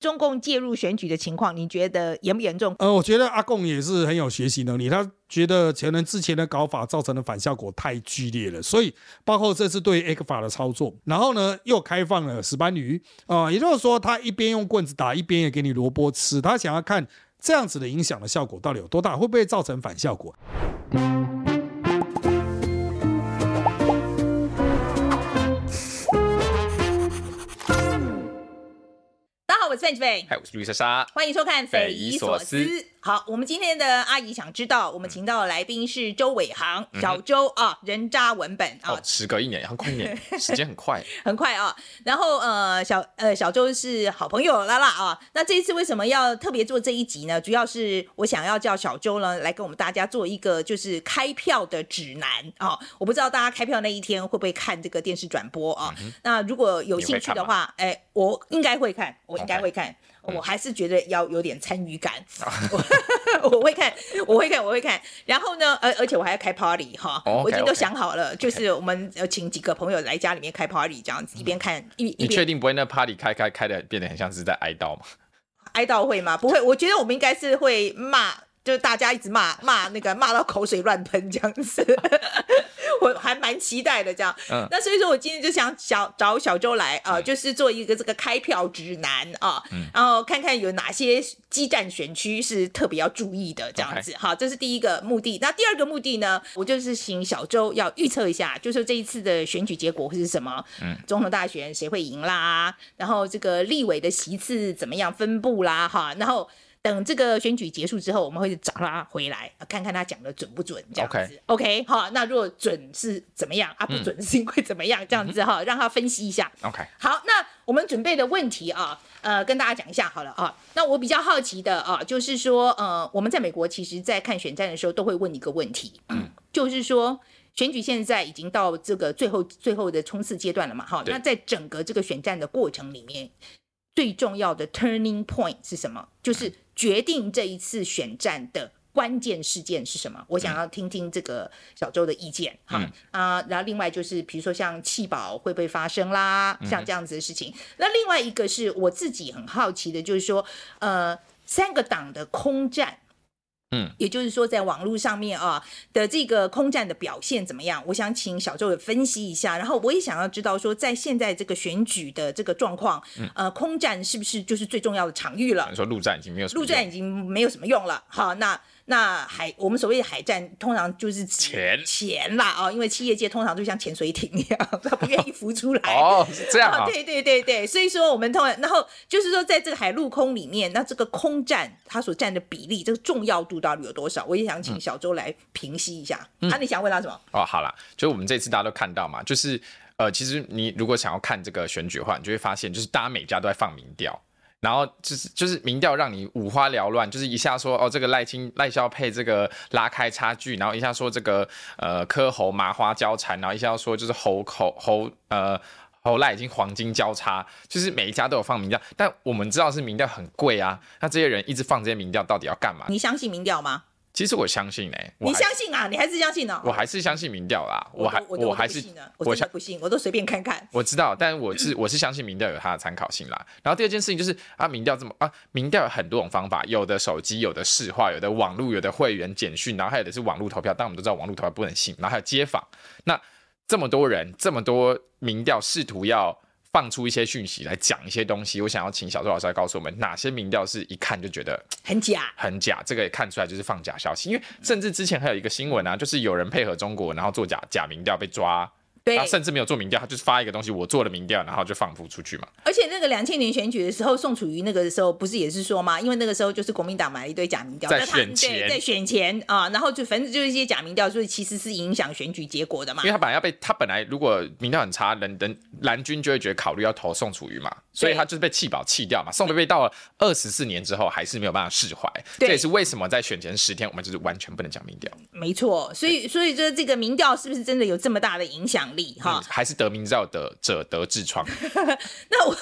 中共介入选举的情况，你觉得严不严重？呃，我觉得阿贡也是很有学习能力，他觉得可能之前的搞法造成的反效果太剧烈了，所以包括这次对 ECFA 的操作，然后呢又开放了石斑鱼啊、也就是说他一边用棍子打，一边也给你萝卜吃，他想要看这样子的影响的效果到底有多大，会不会造成反效果？我是范志斐，嗨，我是绿莎莎，欢迎收看《斐姨所思》。好，我们今天的阿姨想知道，我们请到的来宾是周伟航，嗯、小周啊，人渣文本啊，哦，时隔一年，很快一年，时间很快，很快啊。然后呃，小呃小周是好朋友啦啦啊。那这一次为什么要特别做这一集呢？主要是我想要叫小周呢来跟我们大家做一个就是开票的指南啊。我不知道大家开票那一天会不会看这个电视转播啊？嗯、那如果有兴趣的话，哎，我应该会看，我应该会看。我还是觉得要有点参与感，我，我会看，我会看，我会看。然后呢，而而且我还要开 party 哈，oh, okay, 我已经都想好了，okay. 就是我们要请几个朋友来家里面开 party，这样子一边看一一边。你确定不会那 party 开开开的变得很像是在哀悼吗？哀悼会吗？不会，我觉得我们应该是会骂。就是大家一直骂 骂那个骂到口水乱喷这样子，我还蛮期待的这样。嗯，那所以说我今天就想小找小周来啊、呃，就是做一个这个开票指南啊，嗯、然后看看有哪些激战选区是特别要注意的这样子。好，这是第一个目的。那第二个目的呢，我就是请小周要预测一下，就是这一次的选举结果会是什么？嗯，总统大选谁会赢啦？然后这个立委的席次怎么样分布啦？哈，然后。等这个选举结束之后，我们会找他回来，看看他讲的准不准，这样子。OK，好，那如果准是怎么样啊？不准是因为怎么样？这样子哈，让他分析一下。OK，好，那我们准备的问题啊，呃，跟大家讲一下好了啊。那我比较好奇的啊，就是说，呃，我们在美国其实，在看选战的时候，都会问一个问题，嗯，就是说，选举现在已经到这个最后最后的冲刺阶段了嘛？哈，那在整个这个选战的过程里面，最重要的 turning point 是什么？就是决定这一次选战的关键事件是什么？我想要听听这个小周的意见哈、嗯、啊，然后另外就是比如说像弃保会不会发生啦，像这样子的事情。嗯、那另外一个是我自己很好奇的，就是说呃，三个党的空战。嗯，也就是说，在网络上面啊的这个空战的表现怎么样？我想请小周也分析一下。然后我也想要知道说，在现在这个选举的这个状况，嗯、呃，空战是不是就是最重要的场域了？你说陆战已经没有什么，陆战已经没有什么用了。好，那。那海，我们所谓的海战，通常就是钱钱啦啊、哦，因为企业界通常就像潜水艇一样，他不愿意浮出来。哦，是这样啊、哦。对对对对，所以说我们通常，然后就是说，在这个海陆空里面，那这个空战它所占的比例，这个重要度到底有多少？我也想请小周来平息一下。嗯、啊，你想问他什么？哦，好了，就我们这次大家都看到嘛，就是呃，其实你如果想要看这个选举的话，你就会发现，就是大家每家都在放民调。然后就是就是民调让你五花缭乱，就是一下说哦这个赖清赖萧配这个拉开差距，然后一下说这个呃柯侯麻花交缠，然后一下说就是侯口侯呃侯赖已经黄金交叉，就是每一家都有放民调，但我们知道是民调很贵啊，那这些人一直放这些民调到底要干嘛？你相信民调吗？其实我相信哎，你相信啊？你还是相信呢？我还是相信民调啦，我还我还是我才不信，我都随便看看。我知道，但我是 我是相信民调有它的参考性啦。然后第二件事情就是啊，民调这么啊，民调有很多种方法，有的手机，有的市话，有的网络，有的会员简讯，然后还有的是网络投票。但我们都知道网络投票不能信，然后还有街访。那这么多人，这么多民调试图要。放出一些讯息来讲一些东西，我想要请小周老师来告诉我们哪些民调是一看就觉得很假，很假，这个也看出来就是放假消息。因为甚至之前还有一个新闻啊，就是有人配合中国，然后做假假民调被抓。对，他甚至没有做民调，他就是发一个东西，我做了民调，然后就放出出去嘛。而且那个两千年选举的时候，宋楚瑜那个时候不是也是说吗？因为那个时候就是国民党买了一堆假民调，在选前，在选前啊，然后就反正就是一些假民调，所以其实是影响选举结果的嘛。因为他本来要被他本来如果民调很差，人人蓝军就会觉得考虑要投宋楚瑜嘛，所以他就是被弃保弃掉嘛。宋贝贝到了二十四年之后，还是没有办法释怀。这也是为什么在选前十天，我们就是完全不能讲民调。没错，所以所以说这个民调是不是真的有这么大的影响力？哈、嗯，还是。得名叫得者得痔疮。那我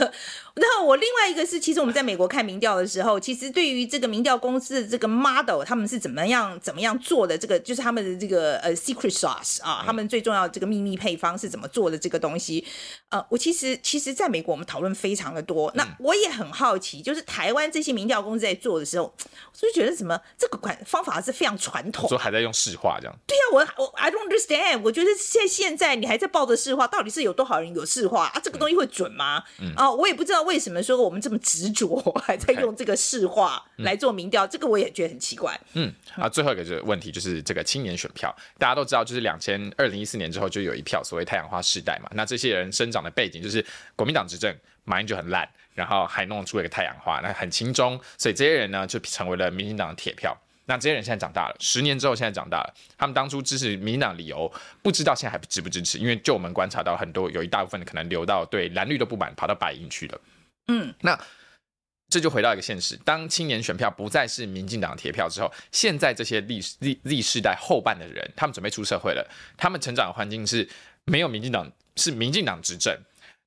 然后我另外一个是，其实我们在美国看民调的时候，其实对于这个民调公司的这个 model，他们是怎么样怎么样做的，这个就是他们的这个呃 secret sauce 啊，他们最重要的这个秘密配方是怎么做的这个东西。呃，我其实其实在美国我们讨论非常的多。那我也很好奇，就是台湾这些民调公司在做的时候，我就觉得什么这个管方法是非常传统，说还在用市话这样。对呀、啊，我我 I don't understand。我觉得现现在你还在抱着市话，到底是有多少人有市话啊？这个东西会准吗？嗯、啊，我也不知道。为什么说我们这么执着，还在用这个市话来做民调.这个我也觉得很奇怪。嗯，啊，最后一个就是问题，就是这个青年选票，大家都知道，就是两千二零一四年之后就有一票所谓太阳花世代嘛。那这些人生长的背景就是国民党执政，马英九很烂，然后还弄出了一个太阳花，那很轻中，所以这些人呢就成为了民进党的铁票。那这些人现在长大了，十年之后现在长大了，他们当初支持民进党理由不知道现在还支不支持，因为就我们观察到很多有一大部分的可能流到对蓝绿都不满，跑到白银去了。嗯，那这就回到一个现实：当青年选票不再是民进党铁票之后，现在这些历历历世代后半的人，他们准备出社会了，他们成长的环境是没有民进党，是民进党执政，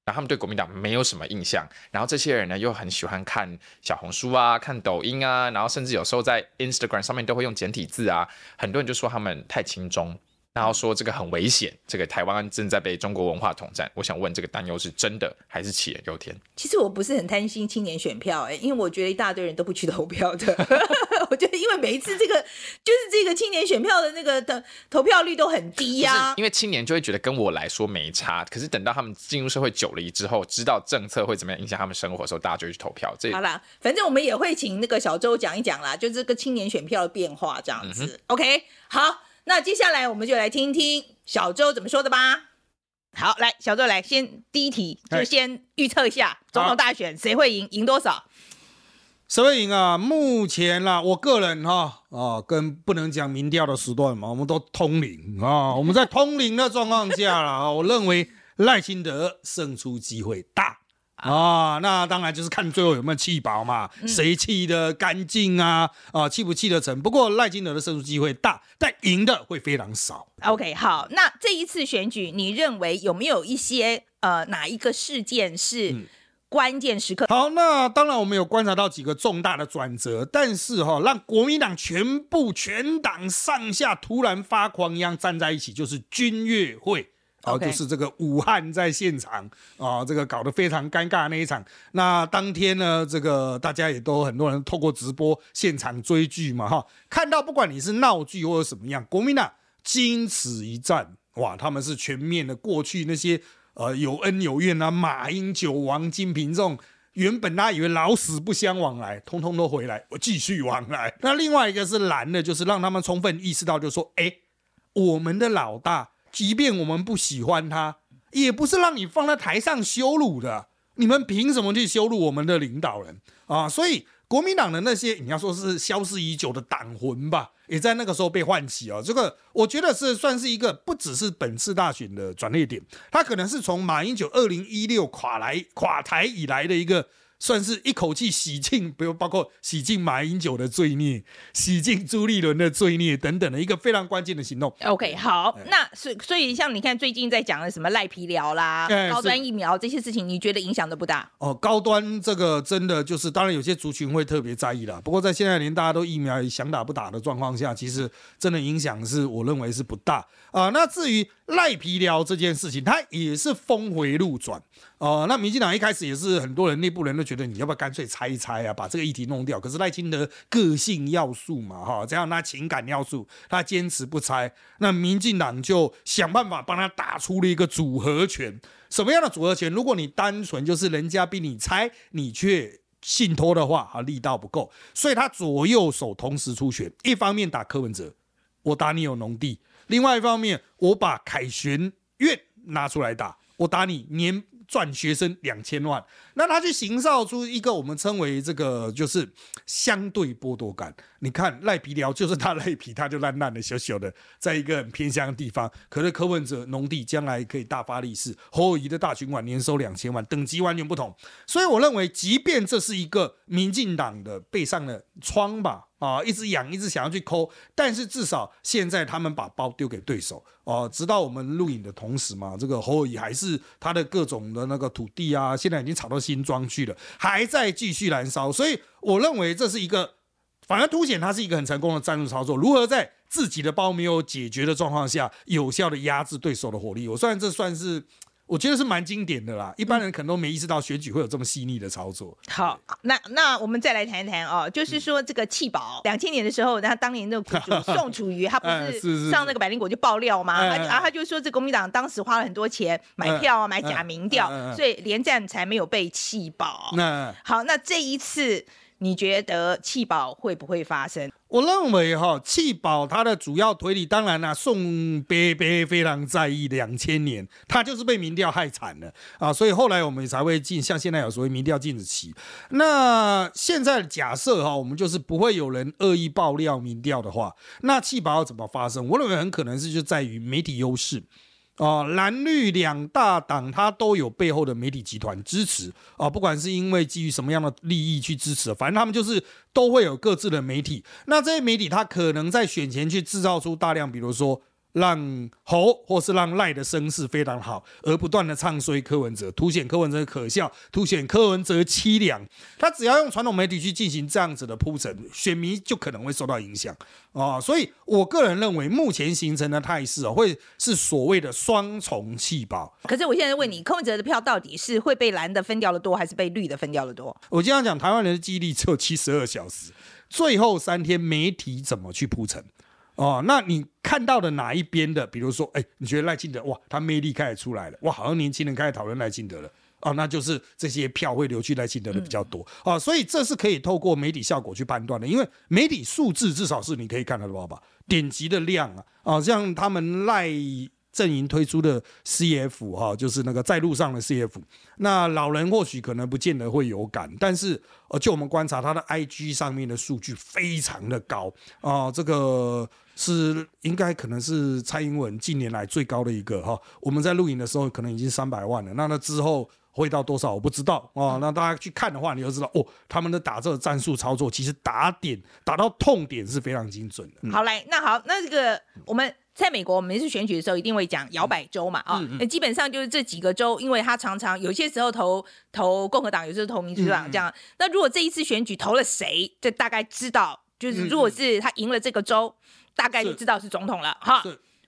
然后他们对国民党没有什么印象，然后这些人呢又很喜欢看小红书啊，看抖音啊，然后甚至有时候在 Instagram 上面都会用简体字啊，很多人就说他们太轻中。然后说这个很危险，这个台湾正在被中国文化统战。我想问，这个担忧是真的还是杞人忧天？其实我不是很担心青年选票，哎，因为我觉得一大堆人都不去投票的。我觉得，因为每一次这个就是这个青年选票的那个的投票率都很低呀、啊。因为青年就会觉得跟我来说没差，可是等到他们进入社会久了之后，知道政策会怎么样影响他们生活的时候，大家就会去投票。这好啦，反正我们也会请那个小周讲一讲啦，就这个青年选票的变化这样子。嗯、OK，好。那接下来我们就来听听小周怎么说的吧。好，来，小周来，先第一题就先预测一下总统大选谁会赢，赢多少？谁会赢啊？目前啦，我个人哈啊，跟不能讲民调的时段嘛，我们都通灵啊，我们在通灵的状况下啦，我认为赖清德胜出机会大。啊，那当然就是看最后有没有气饱嘛，谁气得干净啊？啊，气不气得成？不过赖金德的胜出机会大，但赢的会非常少。OK，好，那这一次选举，你认为有没有一些呃哪一个事件是关键时刻？嗯、好，那当然我们有观察到几个重大的转折，但是哈、哦，让国民党全部全党上下突然发狂一样站在一起，就是军乐会。哦，就是这个武汉在现场啊，这个搞得非常尴尬的那一场。那当天呢，这个大家也都很多人透过直播现场追剧嘛，哈，看到不管你是闹剧或者什么样，国民党经此一战，哇，他们是全面的过去那些呃有恩有怨啊，马英九、王金平这种原本大家以为老死不相往来，通通都回来，我继续往来。那另外一个是蓝的，就是让他们充分意识到，就是说，哎，我们的老大。即便我们不喜欢他，也不是让你放在台上羞辱的。你们凭什么去羞辱我们的领导人啊？所以国民党的那些你要说是消失已久的党魂吧，也在那个时候被唤起啊。这个我觉得是算是一个不只是本次大选的转捩点，它可能是从马英九二零一六垮来垮台以来的一个。算是一口气洗净，比如包括洗净马英九的罪孽，洗净朱立伦的罪孽等等的一个非常关键的行动。OK，好，欸、那所所以像你看最近在讲的什么赖皮疗啦、欸、高端疫苗这些事情，你觉得影响都不大？哦，高端这个真的就是，当然有些族群会特别在意啦。不过在现在连大家都疫苗想打不打的状况下，其实真的影响是我认为是不大啊、呃。那至于赖皮寮这件事情，它也是峰回路转。哦、那民进党一开始也是很多人内部人都觉得你要不要干脆拆一拆啊，把这个议题弄掉。可是赖清德个性要素嘛，哈，这样他情感要素，他坚持不拆。那民进党就想办法帮他打出了一个组合拳。什么样的组合拳？如果你单纯就是人家逼你拆，你却信托的话，啊，力道不够。所以他左右手同时出拳，一方面打柯文哲，我打你有农地；另外一方面，我把凯旋院拿出来打，我打你年。赚学生两千万，那他去营造出一个我们称为这个就是相对剥夺感。你看赖皮寮就是他赖皮，他就烂烂的、小小的，在一个很偏乡的地方。可是柯文哲农地将来可以大发利市，侯友谊的大群馆年收两千万，等级完全不同。所以我认为，即便这是一个民进党的背上的疮吧，啊，一直痒，一直想要去抠，但是至少现在他们把包丢给对手哦、啊，直到我们录影的同时嘛，这个侯友宜还是他的各种的那个土地啊，现在已经炒到新庄去了，还在继续燃烧，所以我认为这是一个，反而凸显他是一个很成功的战术操作，如何在自己的包没有解决的状况下，有效的压制对手的火力，我算这算是。我觉得是蛮经典的啦，一般人可能都没意识到选举会有这么细腻的操作。好，那那我们再来谈一谈哦，就是说这个弃保，两千年的时候，那当年那个苦主宋楚瑜，他不是 上那个百灵果就爆料吗？然后他就说，这国民党当时花了很多钱买票啊，买假民调，所以连战才没有被弃保。那好，那这一次。你觉得弃保会不会发生？我认为哈，弃保它的主要推理，当然啦，宋伯伯非常在意两千年，他就是被民调害惨了啊，所以后来我们才会进，像现在有所谓民调禁止期。那现在假设哈，我们就是不会有人恶意爆料民调的话，那弃保要怎么发生？我认为很可能是就在于媒体优势。哦，蓝绿两大党，它都有背后的媒体集团支持啊，不管是因为基于什么样的利益去支持，反正他们就是都会有各自的媒体。那这些媒体，它可能在选前去制造出大量，比如说。让侯或是让赖的声势非常好，而不断的唱衰柯文哲，凸显柯文哲可笑，凸显柯文哲凄凉。他只要用传统媒体去进行这样子的铺陈，选民就可能会受到影响啊。所以我个人认为，目前形成的态势啊，会是所谓的双重弃保。可是我现在问你，柯文哲的票到底是会被蓝的分掉的多，还是被绿的分掉的多？我经常讲，台湾人的记忆力只有七十二小时，最后三天媒体怎么去铺陈？哦，那你看到的哪一边的？比如说，哎，你觉得赖清德哇，他魅力开始出来了，哇，好像年轻人开始讨论赖清德了，哦，那就是这些票会流去赖清德的比较多，啊、嗯哦，所以这是可以透过媒体效果去判断的，因为媒体数字至少是你可以看得到吧，点击的量啊，啊、哦，像他们赖。阵营推出的 CF 哈，就是那个在路上的 CF。那老人或许可能不见得会有感，但是呃，就我们观察，他的 IG 上面的数据非常的高啊、这个是应该可能是蔡英文近年来最高的一个哈。我们在录影的时候可能已经三百万了，那那之后会到多少我不知道啊。那大家去看的话，你就知道哦，他们的打这个战术操作，其实打点打到痛点是非常精准的。好嘞，那好，那这个我们。在美国，我们每次选举的时候一定会讲摇摆州嘛，啊、嗯，那、哦、基本上就是这几个州，因为他常常有些时候投投共和党，有时候投民主党这样。嗯、那如果这一次选举投了谁，就大概知道，就是如果是他赢了这个州，嗯、大概就知道是总统了。哈，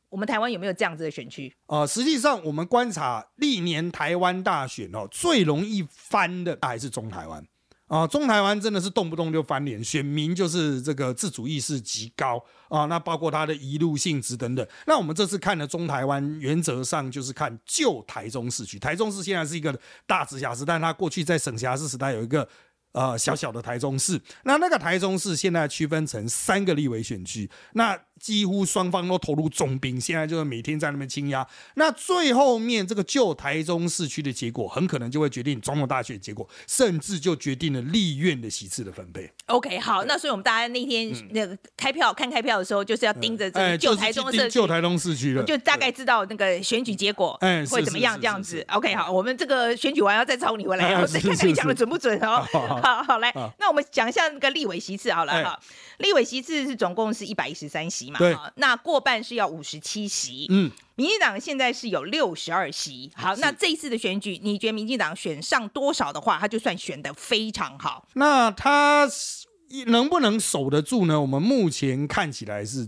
我们台湾有没有这样子的选区？啊、呃，实际上我们观察历年台湾大选哦，最容易翻的还是中台湾。啊，中台湾真的是动不动就翻脸，选民就是这个自主意识极高啊。那包括他的一路性质等等。那我们这次看的中台湾，原则上就是看旧台中市区。台中市现在是一个大直辖市，但它过去在省辖市时代有一个。呃，小小的台中市，那那个台中市现在区分成三个立委选区，那几乎双方都投入重兵，现在就是每天在那边清压。那最后面这个旧台中市区的结果，很可能就会决定总统大选结果，甚至就决定了立院的席次的分配。OK，好，那所以我们大家那天那个开票、嗯、看开票的时候，就是要盯着这个旧台中市区，旧台中市区了，就大概知道那个选举结果会怎么样这样子。OK，好，我们这个选举完要再找你回来，然后再看看你讲的准不准哦。好好来，啊、那我们讲一下那个立委席次好了哈。欸、立委席次是总共是一百一十三席嘛？对。那过半是要五十七席。嗯。民进党现在是有六十二席。好，那这一次的选举，你觉得民进党选上多少的话，他就算选得非常好？那他能不能守得住呢？我们目前看起来是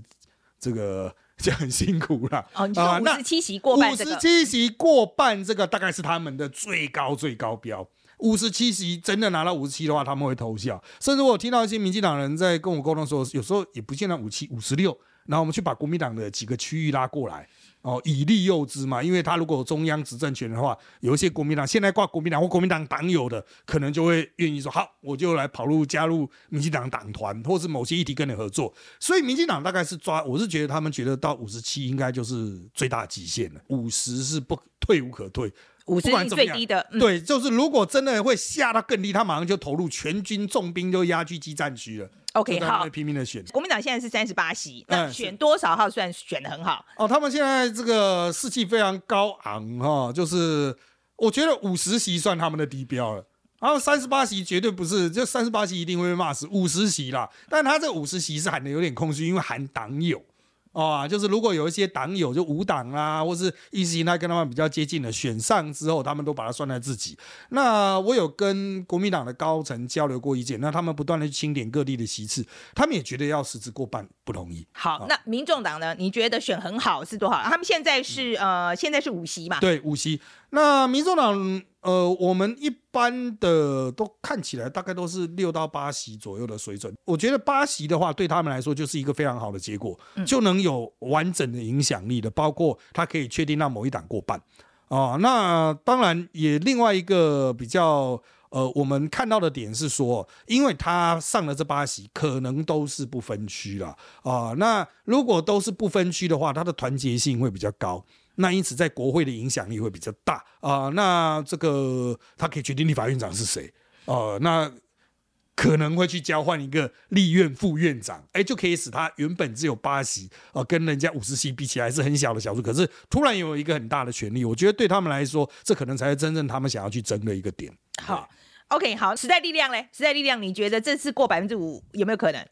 这个就很辛苦了。哦，你说五十七席过半，这个，五十七席过半，这个大概是他们的最高最高标。五十七席真的拿到五十七的话，他们会偷笑。甚至我听到一些民进党人在跟我沟通说，有时候也不见得五七五十六，然后我们去把国民党的几个区域拉过来，哦，以利诱之嘛。因为他如果中央执政权的话，有一些国民党现在挂国民党或国民党党友的，可能就会愿意说好，我就来跑路加入民进党党团，或是某些议题跟你合作。所以民进党大概是抓，我是觉得他们觉得到五十七应该就是最大极限了，五十是不退无可退。五十是最低的，嗯、对，就是如果真的会下到更低，他马上就投入全军重兵，就压去基战区了。OK，好，会拼命的选。国民党现在是三十八席，那选多少号算选的很好？哦，他们现在这个士气非常高昂哈，就是我觉得五十席算他们的低标了。然后三十八席绝对不是，就三十八席一定会被骂死，五十席啦。但他这五十席是喊的有点空虚，因为喊党友。啊、哦，就是如果有一些党友就无党啦，或是意识形态跟他们比较接近的选上之后，他们都把它算在自己。那我有跟国民党的高层交流过意见，那他们不断的去清点各地的席次，他们也觉得要实质过半不容易。好，哦、那民众党呢？你觉得选很好是多少？他们现在是、嗯、呃，现在是五席嘛？对，五席。那民众党。呃，我们一般的都看起来大概都是六到八席左右的水准。我觉得八席的话，对他们来说就是一个非常好的结果，就能有完整的影响力的，包括他可以确定让某一党过半。哦，那当然也另外一个比较呃，我们看到的点是说，因为他上了这八席，可能都是不分区了啊。那如果都是不分区的话，他的团结性会比较高。那因此，在国会的影响力会比较大啊、那这个他可以决定立法院长是谁哦、那可能会去交换一个立院副院长，哎，就可以使他原本只有八席啊、跟人家五十席比起来是很小的小数，可是突然有一个很大的权力。我觉得对他们来说，这可能才是真正他们想要去争的一个点。好，OK，好，时代力量嘞，时代力量，你觉得这次过百分之五有没有可能？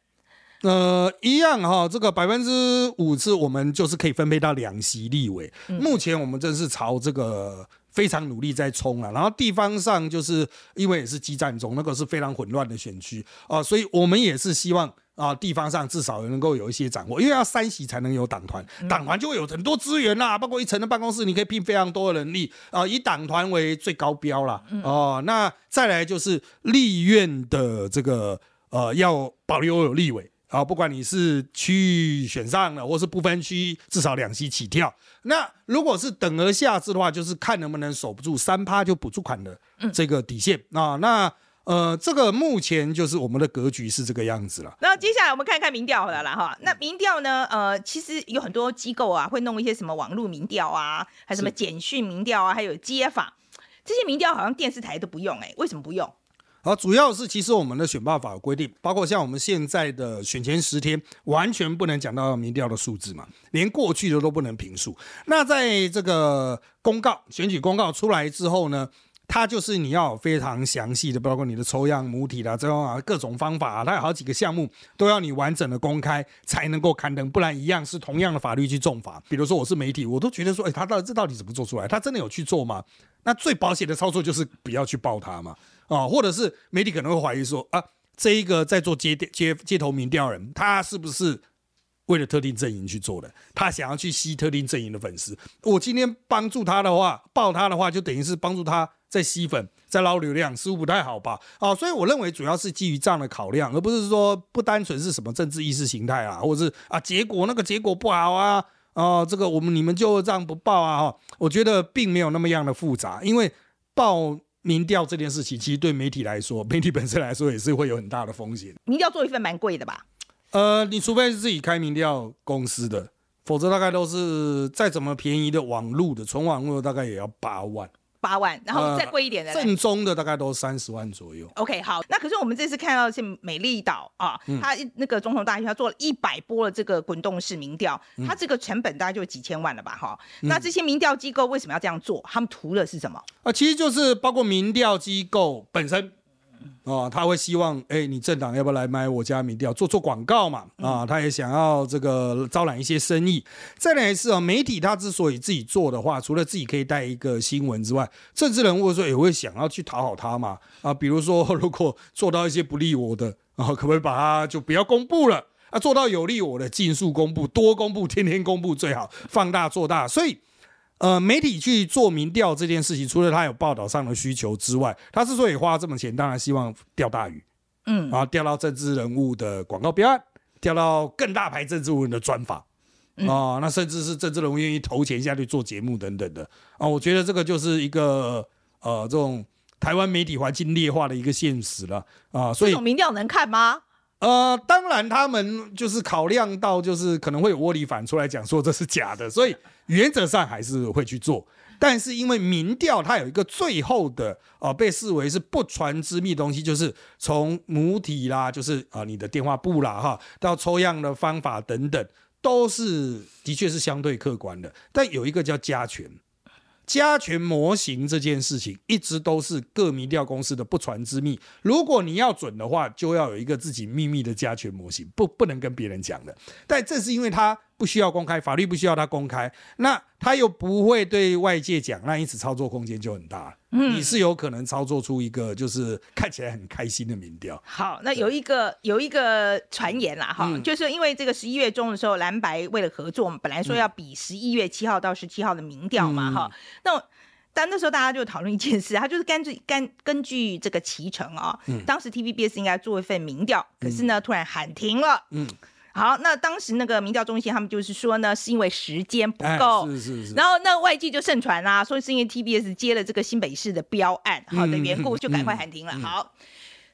呃，一样哈，这个百分之五是，我们就是可以分配到两席立委。嗯、目前我们正是朝这个非常努力在冲了，然后地方上就是因为也是激战中，那个是非常混乱的选区啊，所以我们也是希望啊，地方上至少能够有一些掌握，因为要三席才能有党团，党团就会有很多资源啦，包括一层的办公室，你可以聘非常多的人力啊，以党团为最高标啦。哦、啊，那再来就是立院的这个呃，要保留有立委。啊，不管你是区域选上了，或是不分区，至少两席起跳。那如果是等额下制的话，就是看能不能守不住三趴就补助款的这个底线、嗯、啊。那呃，这个目前就是我们的格局是这个样子了。那接下来我们看看民调好了啦哈。那民调呢？呃，其实有很多机构啊，会弄一些什么网络民调啊，还什么简讯民调啊，还有街访这些民调，好像电视台都不用哎、欸，为什么不用？好，主要是其实我们的选罢法有规定，包括像我们现在的选前十天，完全不能讲到民调的数字嘛，连过去的都不能评述。那在这个公告选举公告出来之后呢，它就是你要非常详细的，包括你的抽样母体啦，这样啊各种方法，它有好几个项目都要你完整的公开才能够刊登，不然一样是同样的法律去重罚。比如说我是媒体，我都觉得说，哎，他到底这到底怎么做出来？他真的有去做吗？那最保险的操作就是不要去报他嘛。啊，或者是媒体可能会怀疑说啊，这一个在做街街街头民调人，他是不是为了特定阵营去做的？他想要去吸特定阵营的粉丝。我今天帮助他的话，报他的话，就等于是帮助他在吸粉，在捞流量，似乎不太好吧？啊，所以我认为主要是基于这样的考量，而不是说不单纯是什么政治意识形态啊，或者是啊结果那个结果不好啊，啊这个我们你们就这样不报啊？哈，我觉得并没有那么样的复杂，因为报。民调这件事情，其实对媒体来说，媒体本身来说也是会有很大的风险。民调做一份蛮贵的吧？呃，你除非是自己开民调公司的，否则大概都是再怎么便宜的网络的纯网络，大概也要八万。八万，然后再贵一点的，正宗的大概都三十万左右。OK，好，那可是我们这次看到是美丽岛啊，它那个总统大选，它做了一百波的这个滚动式民调，它这个成本大概就几千万了吧？哈，那这些民调机构为什么要这样做？他们图的是什么？啊，其实就是包括民调机构本身。哦，他会希望，哎，你政党要不要来买我家民调，做做广告嘛？啊，他也想要这个招揽一些生意。再来一次啊，媒体他之所以自己做的话，除了自己可以带一个新闻之外，政治人物说也会想要去讨好他嘛。啊，比如说如果做到一些不利我的，然后可不可以把它就不要公布了？啊，做到有利我的，尽速公布，多公布，天天公布最好，放大做大。所以。呃，媒体去做民调这件事情，除了他有报道上的需求之外，他之所以花这么钱，当然希望钓大鱼，嗯，然后钓到政治人物的广告标案，钓到更大牌政治人物的专访，啊、那甚至是政治人物愿意投钱下去做节目等等的，啊、呃，我觉得这个就是一个呃，这种台湾媒体环境劣化的一个现实了，啊、呃，所以这种民调能看吗？呃，当然他们就是考量到，就是可能会有窝里反出来讲说这是假的，所以。原则上还是会去做，但是因为民调它有一个最后的啊、呃，被视为是不传之秘东西，就是从母体啦，就是啊、呃、你的电话簿啦哈，到抽样的方法等等，都是的确是相对客观的。但有一个叫加权，加权模型这件事情一直都是各民调公司的不传之秘。如果你要准的话，就要有一个自己秘密的加权模型，不不能跟别人讲的。但正是因为它不需要公开，法律不需要他公开，那他又不会对外界讲，那因此操作空间就很大。嗯，你是有可能操作出一个就是看起来很开心的民调。好，那有一个有一个传言啦，哈、嗯，就是因为这个十一月中的时候，蓝白为了合作，我们本来说要比十一月七号到十七号的民调嘛，哈、嗯，那但那时候大家就讨论一件事，他就是根据根 根据这个期程啊，嗯、当时 TVBS 应该做一份民调，可是呢、嗯、突然喊停了，嗯。好，那当时那个民调中心他们就是说呢，是因为时间不够，是是是。然后那外界就盛传啦，说是因为 TBS 接了这个新北市的标案，好的缘故，就赶快喊停了。好，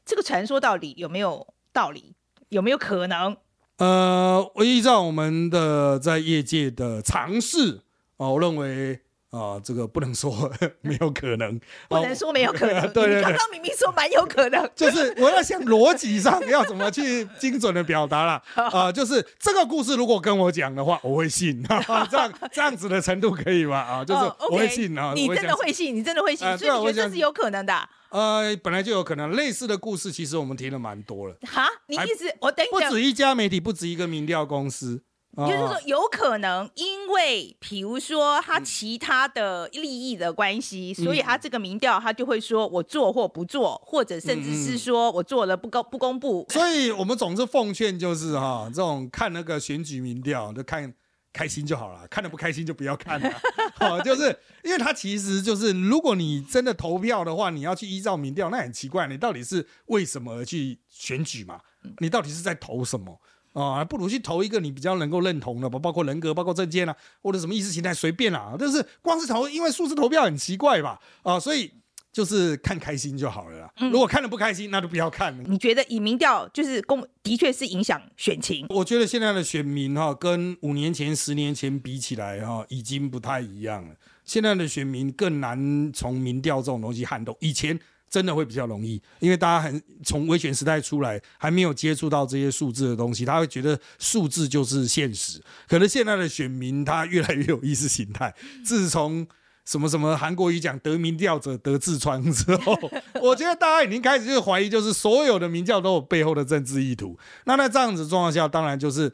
这个传说到底有没有道理？有没有可能？呃，依照我们的在业界的尝试啊，我认为。啊，这个 不能说没有可能，不能说没有可能。对对对，刚刚明明说蛮有可能，就是我要想逻辑上要怎么去精准的表达了啊，就是这个故事如果跟我讲的话，我会信。啊，这样这样子的程度可以吗？啊，就是我会信啊，你真的会信，你真的会信，所以你觉得这是有可能的？呃，本来就有可能，类似的故事其实我们听了蛮多了。哈，你意思我等不止一家媒体，不止一个民调公司。就是说，有可能因为，比如说他其他的利益的关系，所以他这个民调他就会说我做或不做，或者甚至是说我做了不公不公布。所以我们总是奉劝，就是哈，这种看那个选举民调，就看开心就好了，看的不开心就不要看了。好，就是因为他其实就是，如果你真的投票的话，你要去依照民调，那很奇怪，你到底是为什么而去选举嘛？你到底是在投什么？啊，不如去投一个你比较能够认同的吧，包括人格、包括政见啊，或者什么意识形态，随便啦。但是光是投，因为数字投票很奇怪吧？啊，所以就是看开心就好了啦。嗯、如果看了不开心，那就不要看了。你觉得以民调就是公的确是影响选情？我觉得现在的选民哈，跟五年前、十年前比起来哈，已经不太一样了。现在的选民更难从民调这种东西撼动。以前。真的会比较容易，因为大家很从威权时代出来，还没有接触到这些数字的东西，他会觉得数字就是现实。可能现在的选民他越来越有意识形态，自从什么什么韩国语讲得民调者得痔疮之后，我觉得大家已经开始就怀疑，就是所有的民调都有背后的政治意图。那在这样子状况下，当然就是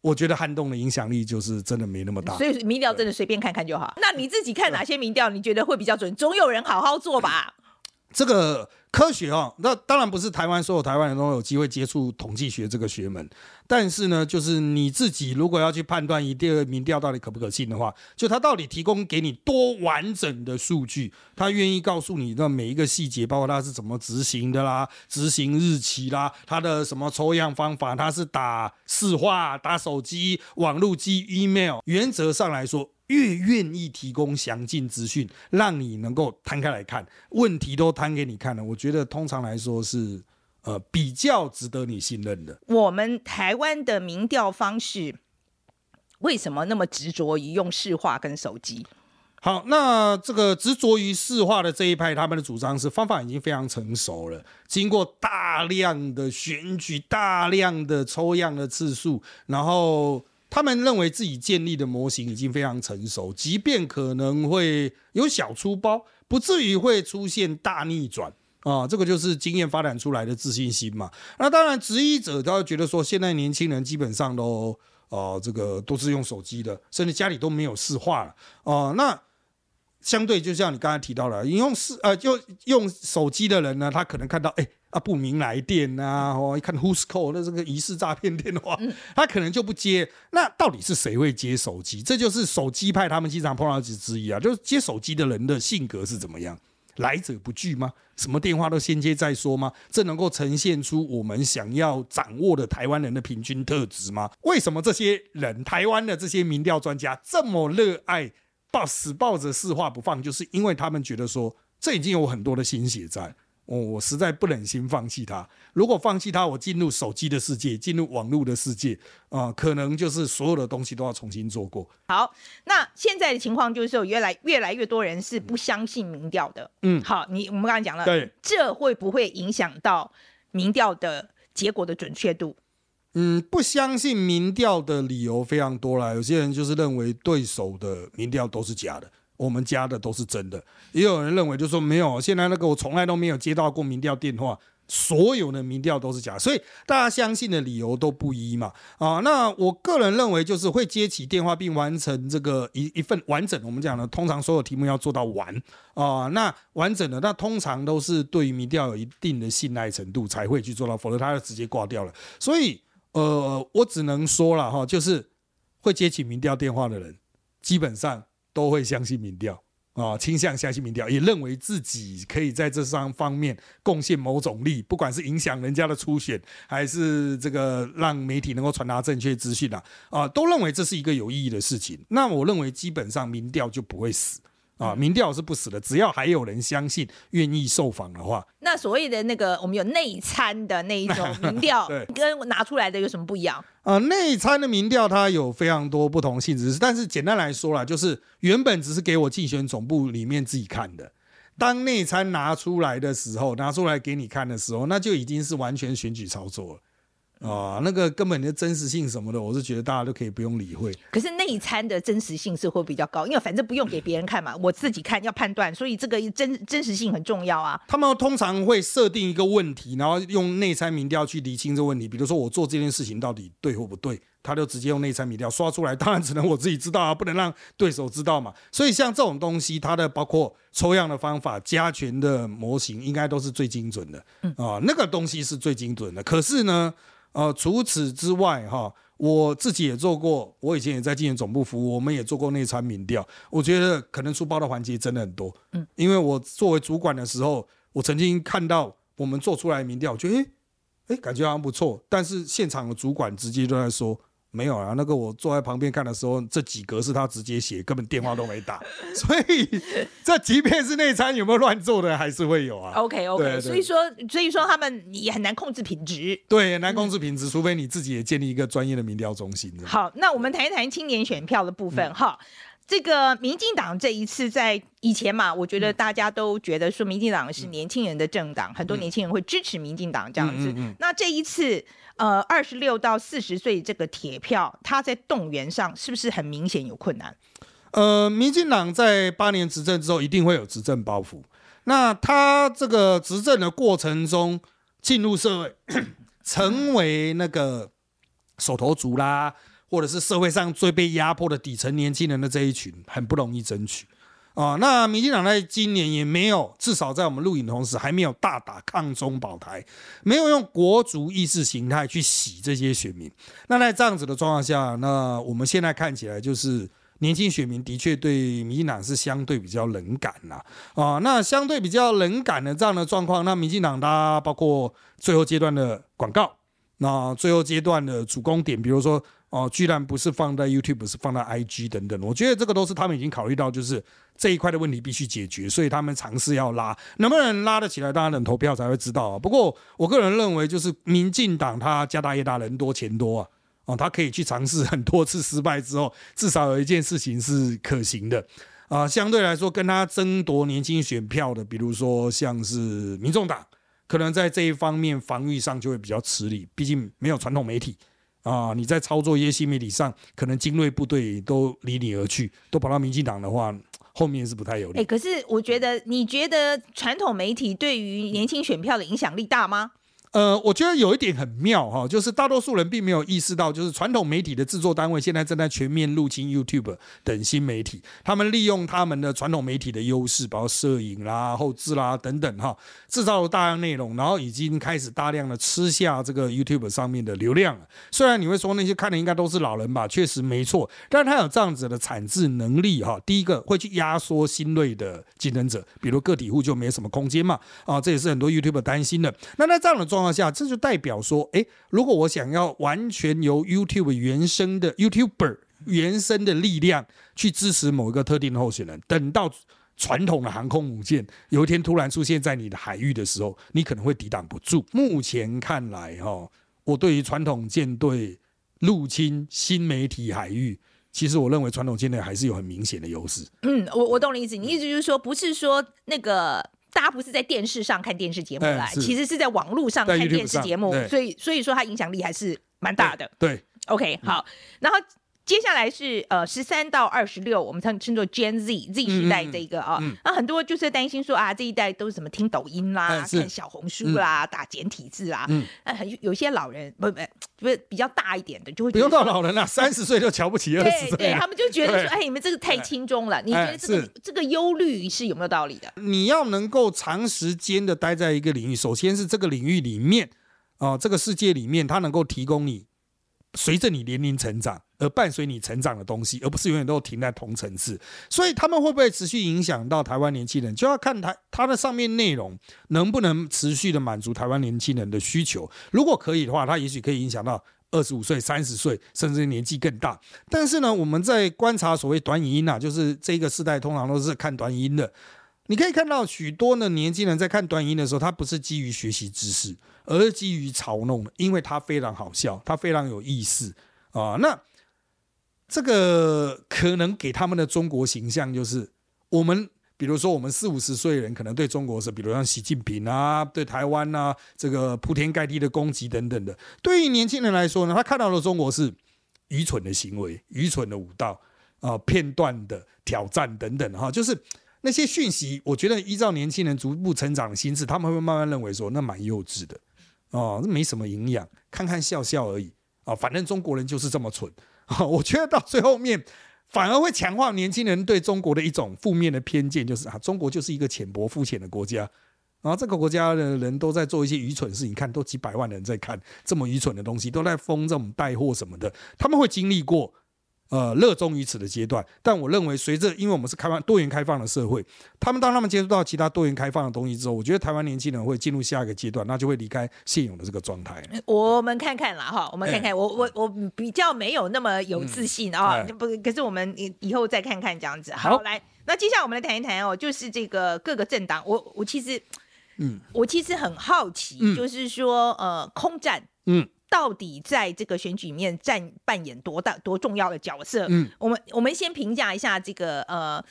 我觉得撼动的影响力就是真的没那么大。所以民调真的随便看看就好。那你自己看哪些民调你觉得会比较准？总有人好好做吧。这个科学哦，那当然不是台湾所有台湾人都有机会接触统计学这个学门，但是呢，就是你自己如果要去判断一个民调到底可不可信的话，就他到底提供给你多完整的数据，他愿意告诉你的每一个细节，包括他是怎么执行的啦，执行日期啦，他的什么抽样方法，他是打市话、打手机、网络机 email，原则上来说。越愿意提供详尽资讯，让你能够摊开来看，问题都摊给你看了，我觉得通常来说是呃比较值得你信任的。我们台湾的民调方式为什么那么执着于用市话跟手机？好，那这个执着于市话的这一派，他们的主张是方法已经非常成熟了，经过大量的选举、大量的抽样的次数，然后。他们认为自己建立的模型已经非常成熟，即便可能会有小粗包，不至于会出现大逆转啊！这个就是经验发展出来的自信心嘛。那当然，质疑者他会觉得说，现在年轻人基本上都哦，这个都是用手机的，甚至家里都没有市话了哦。那相对，就像你刚才提到了，你用市呃，就用手机的人呢，他可能看到哎。啊，不明来电呐、啊，哦，一看 Who's call 那这个疑似诈骗电话，他可能就不接。那到底是谁会接手机？这就是手机派他们经常碰到的之一啊，就是接手机的人的性格是怎么样？来者不拒吗？什么电话都先接再说吗？这能够呈现出我们想要掌握的台湾人的平均特质吗？为什么这些人，台湾的这些民调专家这么热爱抱死抱着市话不放？就是因为他们觉得说，这已经有很多的心血在。哦，我实在不忍心放弃它。如果放弃它，我进入手机的世界，进入网络的世界，啊、呃，可能就是所有的东西都要重新做过。好，那现在的情况就是说，越来越来越多人是不相信民调的。嗯，好，你我们刚才讲了，对，这会不会影响到民调的结果的准确度？嗯，不相信民调的理由非常多啦。有些人就是认为对手的民调都是假的。我们家的都是真的。也有人认为就说没有，现在那个我从来都没有接到过民调电话。所有的民调都是假，所以大家相信的理由都不一嘛啊。那我个人认为，就是会接起电话并完成这个一一份完整。我们讲的，通常所有题目要做到完啊。那完整的，那通常都是对于民调有一定的信赖程度才会去做到，否则他就直接挂掉了。所以呃，我只能说了哈，就是会接起民调电话的人，基本上都会相信民调。啊，倾向相信民调，也认为自己可以在这三方面贡献某种力，不管是影响人家的初选，还是这个让媒体能够传达正确资讯啊，啊，都认为这是一个有意义的事情。那我认为基本上民调就不会死。啊，民调是不死的，只要还有人相信、愿意受访的话。那所谓的那个，我们有内参的那一种民调，跟拿出来的有什么不一样？啊、呃，内参的民调它有非常多不同性质，但是简单来说啦，就是原本只是给我竞选总部里面自己看的，当内参拿出来的时候，拿出来给你看的时候，那就已经是完全选举操作了。啊，那个根本的真实性什么的，我是觉得大家都可以不用理会。可是内参的真实性是会比较高，因为反正不用给别人看嘛，我自己看要判断，所以这个真真实性很重要啊。他们通常会设定一个问题，然后用内参民调去厘清这个问题。比如说我做这件事情到底对或不对，他就直接用内参民调刷出来。当然只能我自己知道啊，不能让 对手知道嘛。所以像这种东西，它的包括抽样的方法、加权的模型，应该都是最精准的。啊，那个东西是最精准的。可是呢？呃，除此之外，哈，我自己也做过，我以前也在竞选总部服务，我们也做过内参民调。我觉得可能出包的环节真的很多，嗯，因为我作为主管的时候，我曾经看到我们做出来的民调，我觉得，诶，诶，感觉好像不错，但是现场的主管直接都在说。没有啊，那个我坐在旁边看的时候，这几格是他直接写，根本电话都没打，所以这即便是内参有没有乱做的，还是会有啊。OK OK，所以说所以说他们也很难控制品质，对，很难控制品质，嗯、除非你自己也建立一个专业的民调中心。好，那我们谈一谈青年选票的部分哈。嗯这个民进党这一次在以前嘛，我觉得大家都觉得说民进党是年轻人的政党，嗯、很多年轻人会支持民进党这样子。嗯嗯嗯、那这一次，呃，二十六到四十岁这个铁票，他在动员上是不是很明显有困难？呃，民进党在八年执政之后，一定会有执政包袱。那他这个执政的过程中，进入社会，成为那个手头族啦。或者是社会上最被压迫的底层年轻人的这一群，很不容易争取啊。那民进党在今年也没有，至少在我们录影同时，还没有大打抗中保台，没有用国族意识形态去洗这些选民。那在这样子的状况下，那我们现在看起来就是年轻选民的确对民进党是相对比较冷感呐啊。那相对比较冷感的这样的状况，那民进党它包括最后阶段的广告，那最后阶段的主攻点，比如说。哦，居然不是放在 YouTube，是放在 IG 等等。我觉得这个都是他们已经考虑到，就是这一块的问题必须解决，所以他们尝试要拉，能不能拉得起来，当然等投票才会知道啊。不过我个人认为，就是民进党他家大业大，人多钱多啊，哦，他可以去尝试很多次失败之后，至少有一件事情是可行的啊。相对来说，跟他争夺年轻选票的，比如说像是民众党，可能在这一方面防御上就会比较吃力，毕竟没有传统媒体。啊，你在操作一些新媒体上，可能精锐部队都离你而去，都跑到民进党的话，后面是不太有利。哎、可是我觉得，你觉得传统媒体对于年轻选票的影响力大吗？呃，我觉得有一点很妙哈，就是大多数人并没有意识到，就是传统媒体的制作单位现在正在全面入侵 YouTube 等新媒体，他们利用他们的传统媒体的优势，包括摄影啦、后制啦等等哈，制造了大量内容，然后已经开始大量的吃下这个 YouTube 上面的流量了。虽然你会说那些看的应该都是老人吧，确实没错，但是他有这样子的产制能力哈。第一个会去压缩新锐的竞争者，比如个体户就没什么空间嘛啊，这也是很多 YouTube 担心的。那在这样的状况下，这就代表说，哎，如果我想要完全由 YouTube 原生的 YouTuber 原生的力量去支持某一个特定的候选人，等到传统的航空母舰有一天突然出现在你的海域的时候，你可能会抵挡不住。目前看来，哈，我对于传统舰队入侵新媒体海域，其实我认为传统舰队还是有很明显的优势。嗯，我我懂你意思，你意思就是说，不是说那个。大家不是在电视上看电视节目啦，欸、其实是在网络上看电视节目，所以所以说它影响力还是蛮大的。对，对，OK，好。然后接下来是呃十三到二十六，我们称称作 Gen Z Z 时代这个啊，那、很多就是担心说啊，这一代都是什么听抖音啦、嗯、看小红书啦、嗯、打简体字啦，嗯，很有些老人不不不是比较大一点的就会不用到老人了，三十岁就瞧不起二十岁，对，他们就觉得说，哎，你们这个太轻中了。你觉得这个这个忧虑是有没有道理的？你要能够长时间的待在一个领域，首先是这个领域里面啊、呃，这个世界里面，它能够提供你。随着你年龄成长而伴随你成长的东西，而不是永远都停在同层次。所以他们会不会持续影响到台湾年轻人，就要看他他的上面内容能不能持续的满足台湾年轻人的需求。如果可以的话，他也许可以影响到二十五岁、三十岁，甚至年纪更大。但是呢，我们在观察所谓短影音啊，就是这个时代通常都是看短影音的。你可以看到许多的年轻人在看短影音的时候，他不是基于学习知识。而是基于嘲弄，因为它非常好笑，它非常有意思啊。那这个可能给他们的中国形象就是，我们比如说我们四五十岁的人，可能对中国是，比如像习近平啊，对台湾啊，这个铺天盖地的攻击等等的。对于年轻人来说呢，他看到的中国是愚蠢的行为、愚蠢的舞蹈啊、片段的挑战等等哈，就是。那些讯息，我觉得依照年轻人逐步成长的心智，他们会慢慢认为说那蛮幼稚的，哦，那没什么营养，看看笑笑而已啊，反正中国人就是这么蠢 我觉得到最后面反而会强化年轻人对中国的一种负面的偏见，就是啊，中国就是一个浅薄肤浅的国家，然后这个国家的人都在做一些愚蠢事情，看都几百万人在看这么愚蠢的东西，都在疯这种带货什么的，他们会经历过。呃，热衷于此的阶段，但我认为，随着因为我们是开放多元开放的社会，他们当他们接触到其他多元开放的东西之后，我觉得台湾年轻人会进入下一个阶段，那就会离开现有的这个状态。我们看看啦，哈，我们看看，欸、我我我比较没有那么有自信啊，不、嗯，可是我们以后再看看这样子。好，好来，那接下来我们来谈一谈哦，就是这个各个政党，我我其实，嗯，我其实很好奇，嗯、就是说，呃，空战，嗯。到底在这个选举里面占扮演多大多重要的角色？嗯，我们我们先评价一下这个呃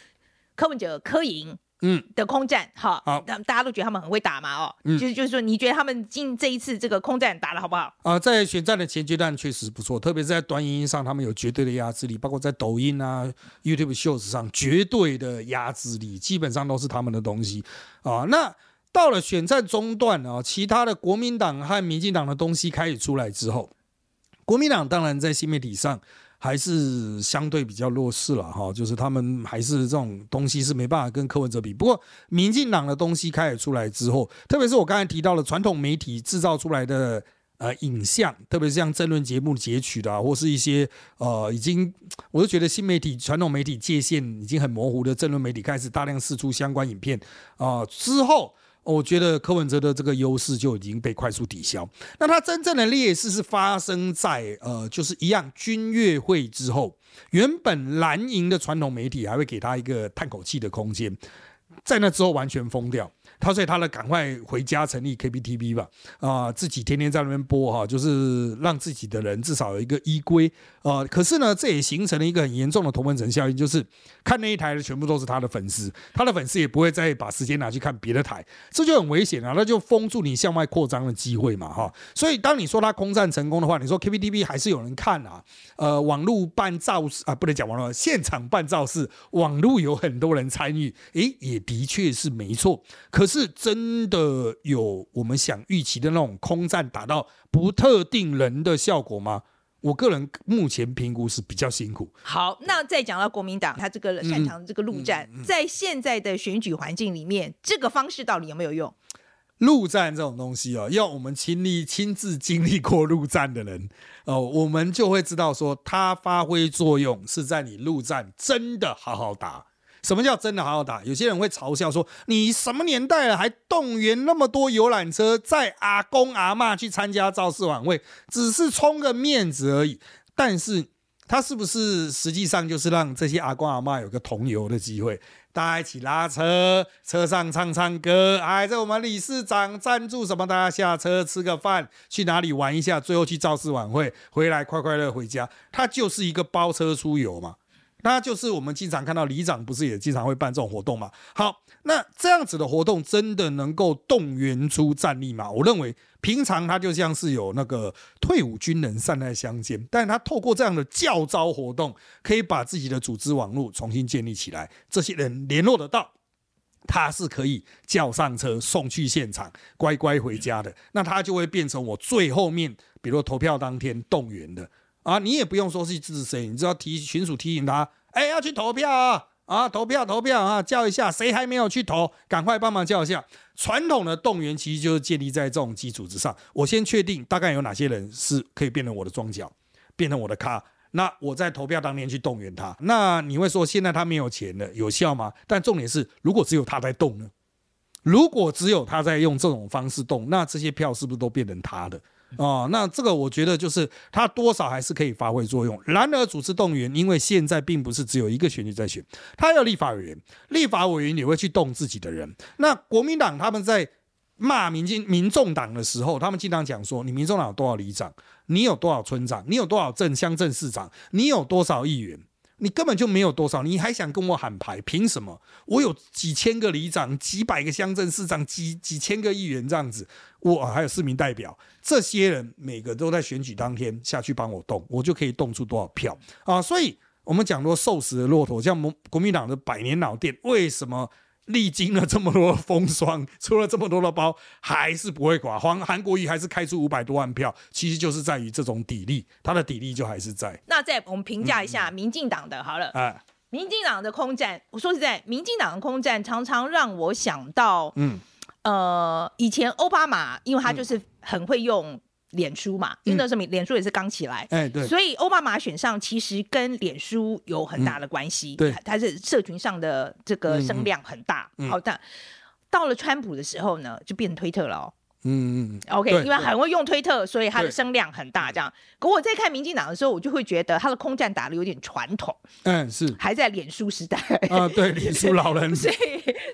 柯文哲柯营嗯的空战哈，好，大家都觉得他们很会打嘛哦，嗯，就是就是说你觉得他们进这一次这个空战打得好不好？啊、呃，在选战的前阶段确实不错，特别是在短影音上，他们有绝对的压制力，包括在抖音啊、YouTube Shorts 上绝对的压制力，基本上都是他们的东西啊、呃。那到了选战中段啊，其他的国民党和民进党的东西开始出来之后，国民党当然在新媒体上还是相对比较弱势了哈，就是他们还是这种东西是没办法跟柯文哲比。不过民进党的东西开始出来之后，特别是我刚才提到了传统媒体制造出来的呃影像，特别是像政论节目截取的，或是一些呃已经，我就觉得新媒体传统媒体界限已经很模糊的政论媒体开始大量释出相关影片啊、之后。我觉得柯文哲的这个优势就已经被快速抵消。那他真正的劣势是发生在呃，就是一样军乐会之后，原本蓝营的传统媒体还会给他一个叹口气的空间，在那之后完全封掉。他所以他呢赶快回家成立 KPTV 吧，啊、自己天天在那边播哈，就是让自己的人至少有一个依归啊。可是呢，这也形成了一个很严重的同温层效应，就是看那一台的全部都是他的粉丝，他的粉丝也不会再把时间拿去看别的台，这就很危险啊，那就封住你向外扩张的机会嘛哈。所以当你说他空战成功的话，你说 KPTV 还是有人看啊，呃，网络办造势啊，不能讲网络，现场办造势，网络有很多人参与，诶，也的确是没错，可。是真的有我们想预期的那种空战打到不特定人的效果吗？我个人目前评估是比较辛苦。好，那再讲到国民党，他这个擅长的这个陆战，嗯嗯嗯、在现在的选举环境里面，这个方式到底有没有用？陆战这种东西哦，要我们亲历亲自经历过陆战的人 哦、呃，我们就会知道说，它发挥作用是在你陆战真的好好打。什么叫真的好好打？有些人会嘲笑说：“你什么年代了，还动员那么多游览车载阿公阿嬷去参加造势晚会，只是充个面子而已。”但是，他是不是实际上就是让这些阿公阿嬷有个同游的机会？大家一起拉车，车上唱唱歌，哎，这我们理事长赞助什么？大家下车吃个饭，去哪里玩一下，最后去造势晚会，回来快快乐回家。他就是一个包车出游嘛。那就是我们经常看到里长不是也经常会办这种活动嘛？好，那这样子的活动真的能够动员出战力吗？我认为平常他就像是有那个退伍军人善在乡间，但他透过这样的教招活动，可以把自己的组织网络重新建立起来，这些人联络得到。他是可以叫上车送去现场，乖乖回家的。那他就会变成我最后面，比如投票当天动员的啊。你也不用说是支持谁，你只要提群主提醒他，哎，要去投票啊啊，投票投票啊，叫一下，谁还没有去投，赶快帮忙叫一下。传统的动员其实就是建立在这种基础之上。我先确定大概有哪些人是可以变成我的庄脚，变成我的咖。那我在投票当天去动员他，那你会说现在他没有钱了，有效吗？但重点是，如果只有他在动呢？如果只有他在用这种方式动，那这些票是不是都变成他的、哦？那这个我觉得就是他多少还是可以发挥作用。然而，组织动员，因为现在并不是只有一个选举在选，他有立法委员，立法委员也会去动自己的人。那国民党他们在。骂民进民众党的时候，他们经常讲说：“你民众党有多少里长？你有多少村长？你有多少镇乡镇市长？你有多少议员？你根本就没有多少，你还想跟我喊牌？凭什么？我有几千个里长，几百个乡镇市长，几几千个议员这样子，我还有市民代表，这些人每个都在选举当天下去帮我动，我就可以动出多少票啊！所以，我们讲说瘦死的骆驼，像国民党的百年老店，为什么？历经了这么多的风霜，出了这么多的包，还是不会垮。黄韩国瑜还是开出五百多万票，其实就是在于这种底力，他的底力就还是在。那再我们评价一下民进党的，好了，哎、嗯，民进党的空战，我说实在，民进党的空战常常让我想到，嗯，呃，以前奥巴马，因为他就是很会用。脸书嘛，因为那时候脸书也是刚起来，哎，对，所以奥巴马选上其实跟脸书有很大的关系，对，他是社群上的这个声量很大，好，但到了川普的时候呢，就变成推特了哦。嗯嗯，OK，因为很会用推特，所以他的声量很大。这样，可我在看民进党的时候，我就会觉得他的空战打的有点传统。嗯，是还在脸书时代啊，对，脸书老人。所以，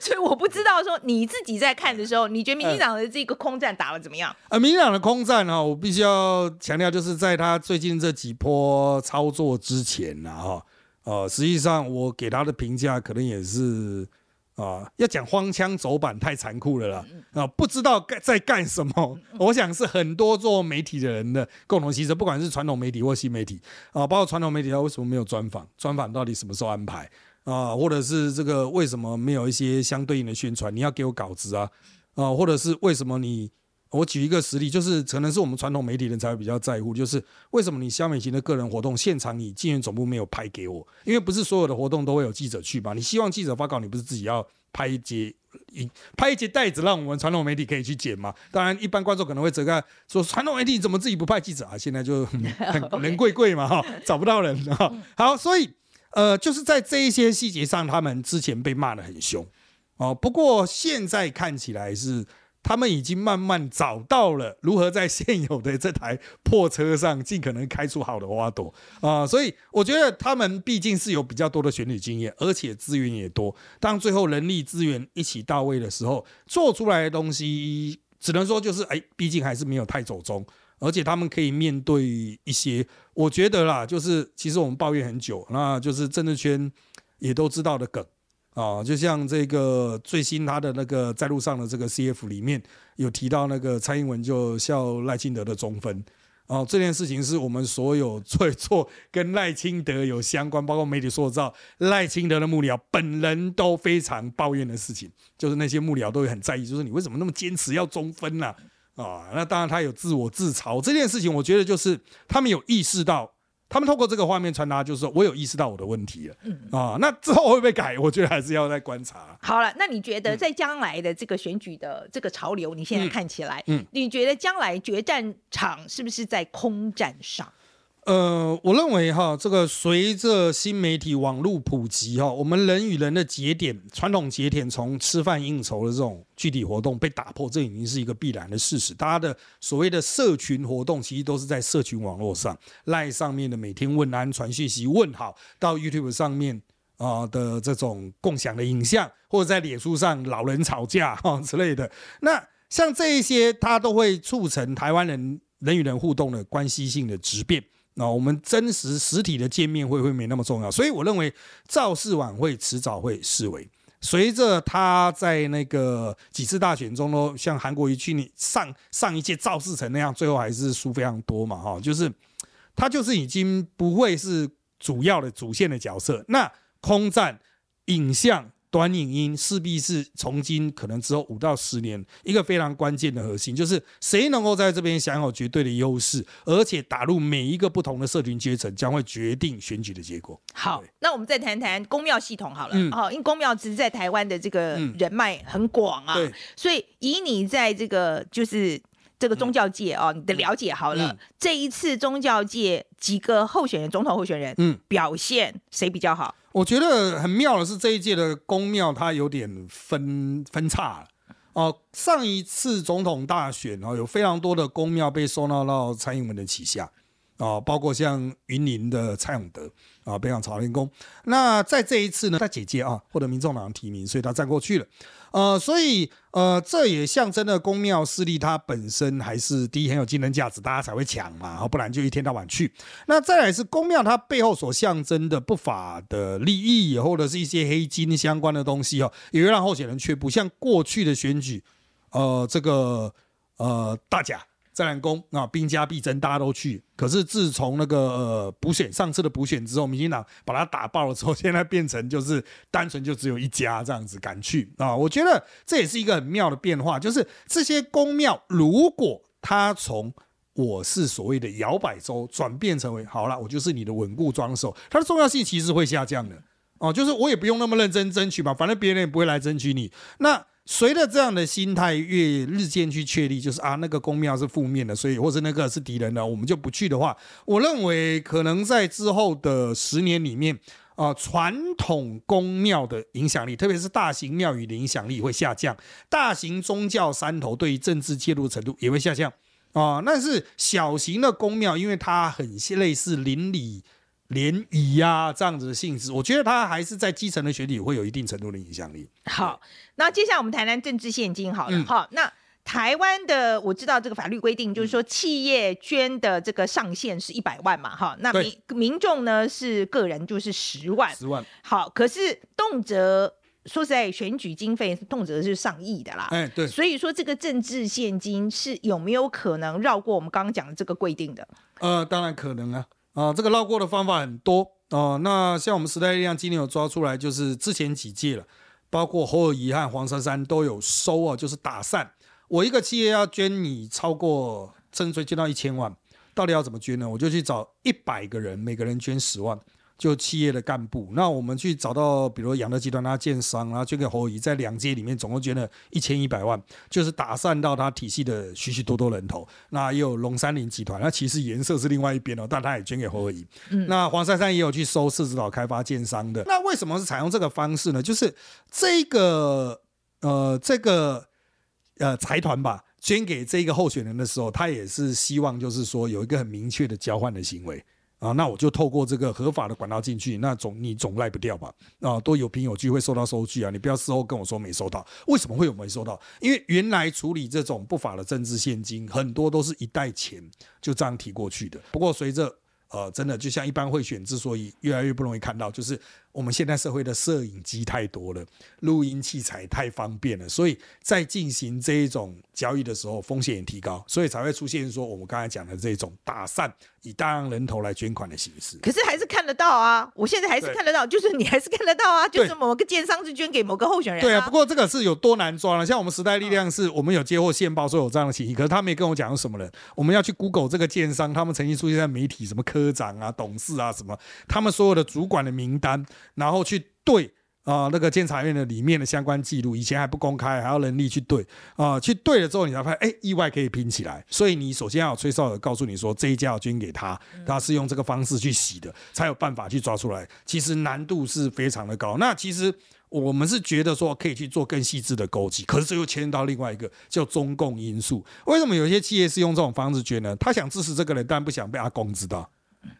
所以我不知道说你自己在看的时候，你觉得民进党的这个空战打得怎么样？呃，民进党的空战呢，我必须要强调，就是在他最近这几波操作之前呢，哈，呃，实际上我给他的评价可能也是。啊，要讲荒腔走板太残酷了啦！啊，不知道干在干什么。我想是很多做媒体的人的共同心声，不管是传统媒体或新媒体啊，包括传统媒体，他为什么没有专访？专访到底什么时候安排啊？或者是这个为什么没有一些相对应的宣传？你要给我稿子啊？啊，或者是为什么你？我举一个实例，就是可能是我们传统媒体人才会比较在乎，就是为什么你萧美琴的个人活动现场，你竞选总部没有拍给我？因为不是所有的活动都会有记者去嘛？你希望记者发稿，你不是自己要拍一节一拍一节袋子，让我们传统媒体可以去剪吗？当然，一般观众可能会责怪说，传统媒体怎么自己不派记者啊？现在就很 人贵贵嘛，哈，找不到人哈。好，所以呃，就是在这一些细节上，他们之前被骂得很凶哦。不过现在看起来是。他们已经慢慢找到了如何在现有的这台破车上尽可能开出好的花朵啊，所以我觉得他们毕竟是有比较多的选举经验，而且资源也多。当最后人力资源一起到位的时候，做出来的东西只能说就是哎，毕竟还是没有太走中，而且他们可以面对一些，我觉得啦，就是其实我们抱怨很久，那就是政治圈也都知道的梗。啊，就像这个最新他的那个在路上的这个 CF 里面有提到那个蔡英文就笑赖清德的中分，哦，这件事情是我们所有做做跟赖清德有相关，包括媒体塑造赖清德的幕僚本人都非常抱怨的事情，就是那些幕僚都会很在意，就是你为什么那么坚持要中分呢？啊，那当然他有自我自嘲这件事情，我觉得就是他们有意识到。他们透过这个画面传达，就是说我有意识到我的问题了，嗯啊，那之后会不会改？我觉得还是要再观察。好了，那你觉得在将来的这个选举的这个潮流，你现在看起来，嗯，你觉得将来决战场是不是在空战上？呃，我认为哈，这个随着新媒体网络普及哈，我们人与人的节点，传统节点从吃饭应酬的这种具体活动被打破，这已经是一个必然的事实。大家的所谓的社群活动，其实都是在社群网络上赖上面的每天问安、传讯息、问好，到 YouTube 上面啊的这种共享的影像，或者在脸书上老人吵架哈之类的。那像这一些，它都会促成台湾人人与人互动的关系性的质变。那我们真实实体的见面会会没那么重要，所以我认为造势晚会迟早会视为。随着他在那个几次大选中都像韩国瑜去年上上一届造势成那样，最后还是输非常多嘛，哈，就是他就是已经不会是主要的主线的角色。那空战影像。短影音势必是从今可能之后五到十年一个非常关键的核心，就是谁能够在这边享有绝对的优势，而且打入每一个不同的社群阶层，将会决定选举的结果。好，那我们再谈谈公庙系统好了。嗯，好，因为公庙其实在台湾的这个人脉很广啊，对，所以以你在这个就是这个宗教界哦，你的了解好了，这一次宗教界几个候选人，总统候选人，嗯，表现谁比较好？我觉得很妙的是，这一届的公庙它有点分分叉了。哦、上一次总统大选哦，有非常多的公庙被收纳到蔡英文的旗下。啊、包括像云林的蔡永德啊，北港朝天宫。那在这一次呢，他姐姐啊获得民众党提名，所以他站过去了。呃，所以呃，这也象征了公庙势力它本身还是第一很有竞争价值，大家才会抢嘛，不然就一天到晚去。那再来是公庙它背后所象征的不法的利益，或者是一些黑金相关的东西哦，也会让候选人却步。像过去的选举，呃，这个呃大甲。在南宫啊，兵家必争，大家都去。可是自从那个呃补选，上次的补选之后，民进党把它打爆了之后，现在变成就是单纯就只有一家这样子敢去啊。我觉得这也是一个很妙的变化，就是这些宫庙如果它从我是所谓的摇摆州转变成为好了，我就是你的稳固庄手，它的重要性其实会下降的哦。就是我也不用那么认真争取嘛，反正别人也不会来争取你那。随着这样的心态越日渐去确立，就是啊，那个宫庙是负面的，所以或者那个是敌人的，我们就不去的话，我认为可能在之后的十年里面啊，传统宫庙的影响力，特别是大型庙宇的影响力会下降，大型宗教山头对于政治介入程度也会下降啊。但是小型的宫庙，因为它很类似邻里。联谊呀，这样子的性质，我觉得他还是在基层的选举会有一定程度的影响力。好，那接下来我们谈谈政治献金好了。嗯、好，那台湾的我知道这个法律规定，就是说企业捐的这个上限是一百万嘛。哈，那民民众呢是个人就是十万。十万。好，可是动辄说实在，选举经费动辄是上亿的啦。哎，对。所以说这个政治献金是有没有可能绕过我们刚刚讲的这个规定的？呃，当然可能啊。啊，这个绕过的方法很多啊。那像我们时代力量今年有抓出来，就是之前几届了，包括侯尔仪和黄珊珊都有收啊，就是打散。我一个企业要捐你超过，甚至捐到一千万，到底要怎么捐呢？我就去找一百个人，每个人捐十万。就企业的干部，那我们去找到，比如养乐集团他建商，然后捐给侯友宜，在两届里面总共捐了一千一百万，就是打散到他体系的许许多多人头。那也有龙山林集团，那其实颜色是另外一边哦，但他也捐给侯友宜。嗯，那黄珊珊也有去收社子岛开发建商的。那为什么是采用这个方式呢？就是这个呃这个呃财团吧，捐给这个候选人的时候，他也是希望就是说有一个很明确的交换的行为。啊，那我就透过这个合法的管道进去，那总你总赖不掉吧？啊，都有凭有据会收到收据啊，你不要事后跟我说没收到，为什么会有没收到？因为原来处理这种不法的政治献金，很多都是一袋钱就这样提过去的。不过随着呃，真的就像一般贿选之所以越来越不容易看到，就是我们现在社会的摄影机太多了，录音器材太方便了，所以在进行这一种交易的时候，风险也提高，所以才会出现说我们刚才讲的这种打散。以大量人头来捐款的形式，可是还是看得到啊！我现在还是看得到，就是你还是看得到啊！就是某个建商是捐给某个候选人，啊。对啊，不过这个是有多难抓呢？像我们时代力量是，我们有接获线报说有这样的情形，可是他没跟我讲是什么人。我们要去 Google 这个建商，他们曾经出现在媒体，什么科长啊、董事啊什么，他们所有的主管的名单，然后去对。啊、呃，那个监察院的里面的相关记录，以前还不公开，还要人力去对啊、呃，去对了之后，你才发现，哎，意外可以拼起来。所以你首先要有吹哨的告诉你说，这一家要捐给他，他是用这个方式去洗的，才有办法去抓出来。其实难度是非常的高。那其实我们是觉得说可以去做更细致的勾稽，可是这又牵到另外一个叫中共因素。为什么有些企业是用这种方式捐呢？他想支持这个人，但不想被阿公知道。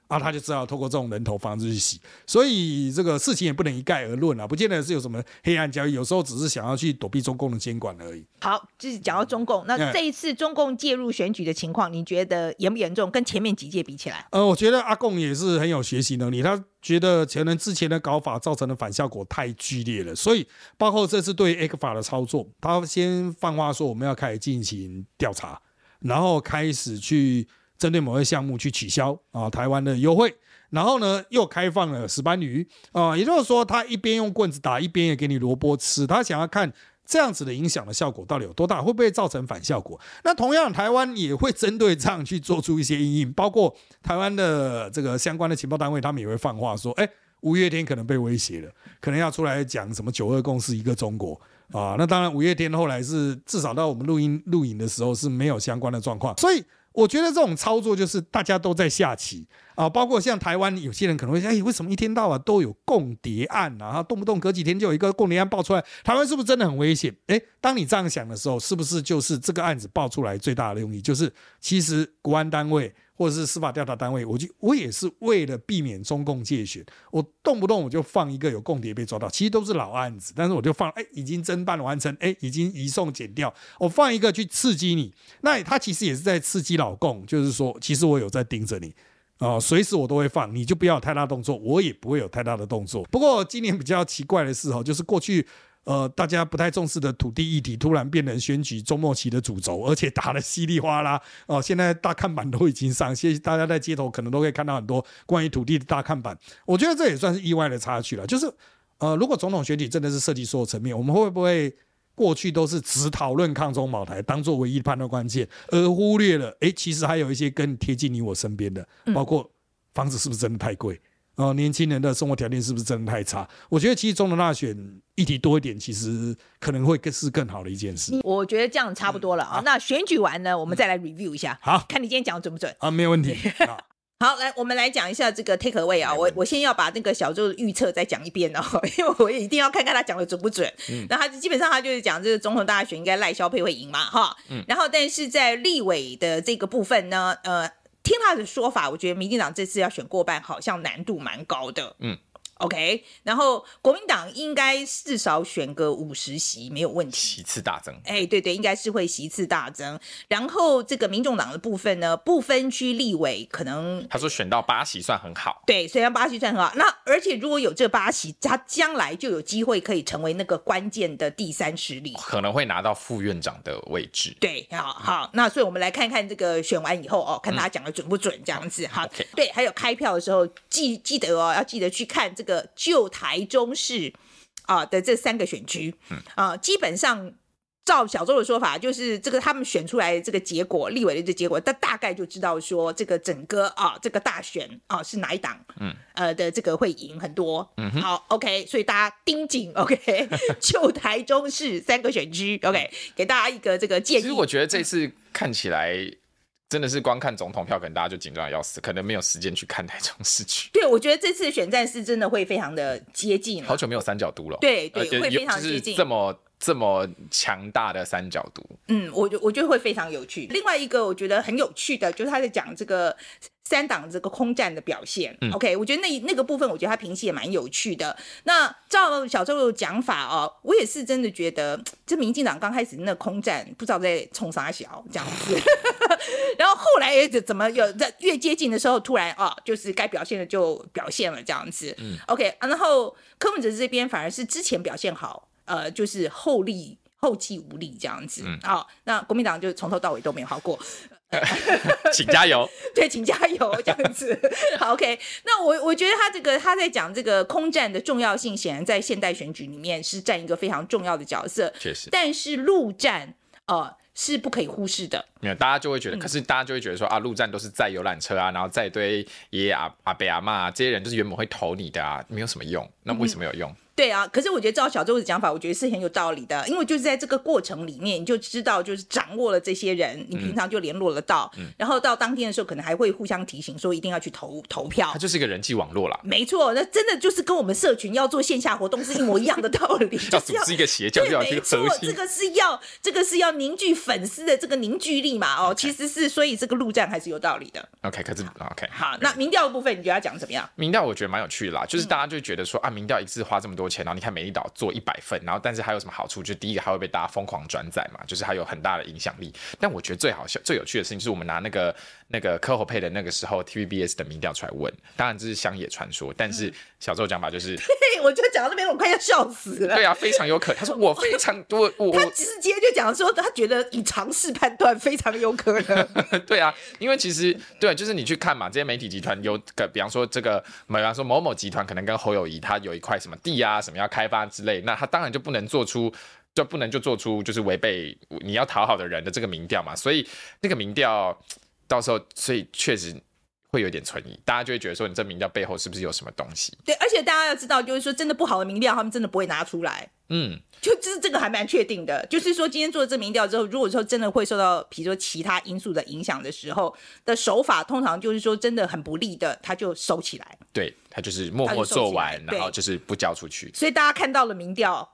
啊，他就知道透过这种人头方式去洗，所以这个事情也不能一概而论啊，不见得是有什么黑暗交易，有时候只是想要去躲避中共的监管而已。好，就是讲到中共，那这一次中共介入选举的情况，你觉得严不严重？跟前面几届比起来？呃，我觉得阿贡也是很有学习能力，他觉得前人之前的搞法造成的反效果太剧烈了，所以包括这次对 A 克法的操作，他先放话说我们要开始进行调查，然后开始去。针对某些项目去取消啊台湾的优惠，然后呢又开放了石斑鱼啊，也就是说他一边用棍子打，一边也给你萝卜吃，他想要看这样子的影响的效果到底有多大，会不会造成反效果？那同样台湾也会针对这样去做出一些因应，包括台湾的这个相关的情报单位，他们也会放话说，哎，五月天可能被威胁了，可能要出来讲什么九二共识一个中国啊。那当然五月天后来是至少到我们录音录影的时候是没有相关的状况，所以。我觉得这种操作就是大家都在下棋啊，包括像台湾有些人可能会说，哎，为什么一天到晚都有共谍案啊？动不动隔几天就有一个共谍案爆出来，台湾是不是真的很危险？诶，当你这样想的时候，是不是就是这个案子爆出来最大的用意，就是其实国安单位。或者是司法调查单位，我就我也是为了避免中共介选，我动不动我就放一个有共谍被抓到，其实都是老案子，但是我就放，哎，已经侦办完成，哎，已经移送检调，我放一个去刺激你，那他其实也是在刺激老共，就是说，其实我有在盯着你，啊、随时我都会放，你就不要有太大动作，我也不会有太大的动作。不过今年比较奇怪的是，哈，就是过去。呃，大家不太重视的土地议题，突然变成选举周末期的主轴，而且打得稀里哗啦。哦、呃，现在大看板都已经上线，大家在街头可能都可以看到很多关于土地的大看板。我觉得这也算是意外的插曲了。就是，呃，如果总统选举真的是涉及所有层面，我们会不会过去都是只讨论抗中保台，当做唯一判断关键，而忽略了，哎，其实还有一些更贴近你我身边的，包括房子是不是真的太贵？哦、呃，年轻人的生活条件是不是真的太差？我觉得其实中统大选议题多一点，其实可能会更是更好的一件事。我觉得这样差不多了啊、嗯。那选举完呢，我们再来 review 一下，好，看你今天讲的准不准啊？没有问题。好，来，我们来讲一下这个 take away 啊。我我先要把那个小周的预测再讲一遍哦，因为我也一定要看看他讲的准不准。嗯，那他基本上他就是讲这个总统大选应该赖萧配会赢嘛，哈。嗯。然后，但是在立委的这个部分呢，呃。听他的说法，我觉得民进党这次要选过半，好像难度蛮高的。嗯。OK，然后国民党应该至少选个五十席没有问题，席次大增。哎，对对，应该是会席次大增。然后这个民众党的部分呢，不分区立委可能他说选到八席算很好。对，虽然八席算很好，那而且如果有这八席，他将来就有机会可以成为那个关键的第三势力，可能会拿到副院长的位置。对，好好，那所以我们来看看这个选完以后哦，看他讲的准不准这样子。好，okay. 对，还有开票的时候记记得哦，要记得去看这个。就台中市啊的这三个选区，啊，基本上照小周的说法，就是这个他们选出来这个结果，立委的这结果，他大概就知道说这个整个啊这个大选啊是哪一党，嗯，呃的这个会赢很多，嗯，好，OK，所以大家盯紧，OK，就台中市三个选区，OK，给大家一个这个建议。其实我觉得这次看起来。真的是光看总统票，可能大家就紧张的要死，可能没有时间去看台中市区。对，我觉得这次选战是真的会非常的接近。好久没有三角都了。对对，会非常接近。这么这么强大的三角都。嗯，我觉我觉得会非常有趣。另外一个我觉得很有趣的，就是他在讲这个。三党这个空战的表现，嗯，OK，我觉得那那个部分，我觉得他评析也蛮有趣的。那照小周的讲法哦，我也是真的觉得，这民进党刚开始那空战，不知道在冲啥小这样子，然后后来也怎么有在越接近的时候，突然哦，就是该表现的就表现了这样子，嗯，OK，然后柯文哲这边反而是之前表现好，呃，就是后力后继无力这样子，嗯，好，那国民党就从头到尾都没有好过。请加油，对，请加油，这样子。好，OK。那我我觉得他这个他在讲这个空战的重要性，显然在现代选举里面是占一个非常重要的角色。确实，但是陆战呃是不可以忽视的。没有，大家就会觉得，嗯、可是大家就会觉得说啊，陆战都是载游览车啊，然后载一堆爷爷阿阿伯阿嬷这些人，就是原本会投你的啊，没有什么用。那为什么有用？嗯对啊，可是我觉得照小周的讲法，我觉得是很有道理的，因为就是在这个过程里面，你就知道就是掌握了这些人，你平常就联络得到，嗯、然后到当天的时候，可能还会互相提醒说一定要去投投票。它就是一个人际网络啦。没错，那真的就是跟我们社群要做线下活动是一模一样的道理。要组织一个邪教，要没错，这个是要这个是要凝聚粉丝的这个凝聚力嘛？哦.其实是所以这个陆战还是有道理的。OK，可是 OK 好，那民调的部分你觉得要讲怎么样？民调我觉得蛮有趣的啦，就是大家就觉得说、嗯、啊，民调一次花这么多钱，然后你看美丽岛做一百份，然后但是还有什么好处？就第一个还会被大家疯狂转载嘛，就是还有很大的影响力。但我觉得最好笑、最有趣的事情就是我们拿那个那个科侯配的那个时候 TVBS 的民调出来问，当然这是乡野传说，但是小周讲法就是，对，我就讲到那边我快要笑死了。对啊，非常有可能。他说我非常多，我他直接就讲说他觉得以尝试判断非常有可能。对啊，因为其实对，就是你去看嘛，这些媒体集团有个，比方说这个，比方说某某集团可能跟侯友谊他有一块什么地啊，什么要开发之类，那他当然就不能做出，就不能就做出就是违背你要讨好的人的这个民调嘛，所以那个民调到时候，所以确实。会有点存疑，大家就会觉得说，你这民调背后是不是有什么东西？对，而且大家要知道，就是说真的不好的民调，他们真的不会拿出来。嗯，就就是这个还蛮确定的，就是说今天做了这民调之后，如果说真的会受到，比如说其他因素的影响的时候的手法，通常就是说真的很不利的，他就收起来。对，他就是默默做完，然后就是不交出去。所以大家看到了民调，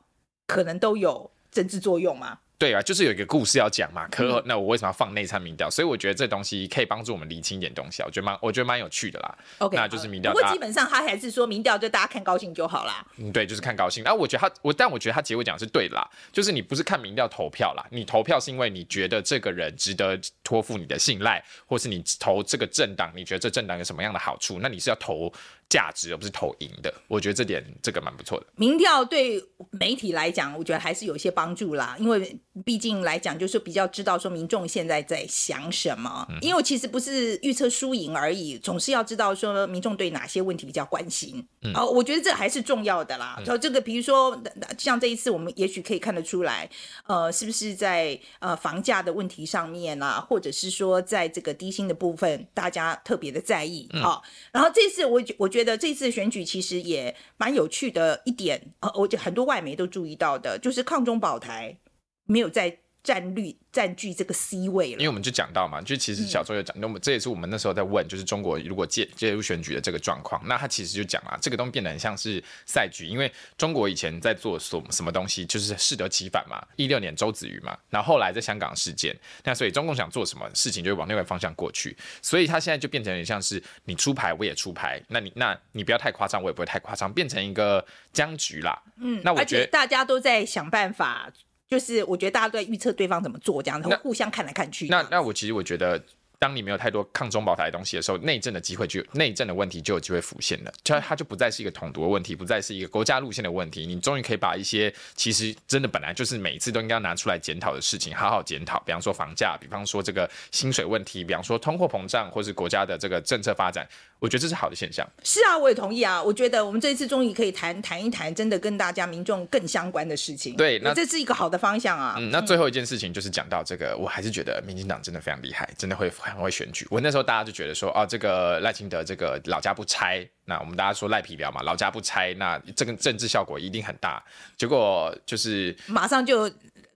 可能都有政治作用吗？对啊，就是有一个故事要讲嘛。可那我为什么要放内参民调？所以我觉得这东西可以帮助我们厘清一点东西。我觉得蛮，我觉得蛮有趣的啦。OK，那就是民调。不过基本上他还是说民调，就大家看高兴就好啦。嗯，对，就是看高兴。然后我觉得他，我但我觉得他结尾讲的是对的啦。就是你不是看民调投票啦，你投票是因为你觉得这个人值得托付你的信赖，或是你投这个政党，你觉得这政党有什么样的好处？那你是要投。价值而不是投赢的，我觉得这点这个蛮不错的。民调对媒体来讲，我觉得还是有一些帮助啦，因为毕竟来讲就是比较知道说民众现在在想什么。嗯、因为其实不是预测输赢而已，总是要知道说民众对哪些问题比较关心。嗯、哦，我觉得这还是重要的啦。就、嗯、这个，比如说像这一次，我们也许可以看得出来，呃，是不是在呃房价的问题上面啊，或者是说在这个低薪的部分，大家特别的在意。好、然后这次我我觉得。觉得这次选举其实也蛮有趣的一点，呃，我就很多外媒都注意到的，就是抗中保台没有在战略占据这个 C 位了，因为我们就讲到嘛，就其实小周有讲，那么、嗯、这也是我们那时候在问，就是中国如果介介入选举的这个状况，那他其实就讲啊，这个东西变得很像是赛局，因为中国以前在做什什么东西，就是适得其反嘛，一六年周子瑜嘛，然后后来在香港事件，那所以中共想做什么事情就会往另外方向过去，所以他现在就变成很像是你出牌我也出牌，那你那你不要太夸张，我也不会太夸张，变成一个僵局啦。嗯，那我觉得大家都在想办法。就是我觉得大家都在预测对方怎么做，这样然后互相看来看去。那那我其实我觉得。当你没有太多抗中保台的东西的时候，内政的机会就内政的问题就有机会浮现了，就它就不再是一个统独的问题，不再是一个国家路线的问题。你终于可以把一些其实真的本来就是每一次都应该拿出来检讨的事情，好好检讨。比方说房价，比方说这个薪水问题，比方说通货膨胀，或是国家的这个政策发展，我觉得这是好的现象。是啊，我也同意啊。我觉得我们这一次终于可以谈谈一谈真的跟大家民众更相关的事情。对，那这是一个好的方向啊。嗯，那最后一件事情就是讲到这个，嗯、我还是觉得民进党真的非常厉害，真的会很会选举。我那时候大家就觉得说，哦，这个赖清德这个老家不拆，那我们大家说赖皮聊嘛，老家不拆，那这个政治效果一定很大。结果就是马上就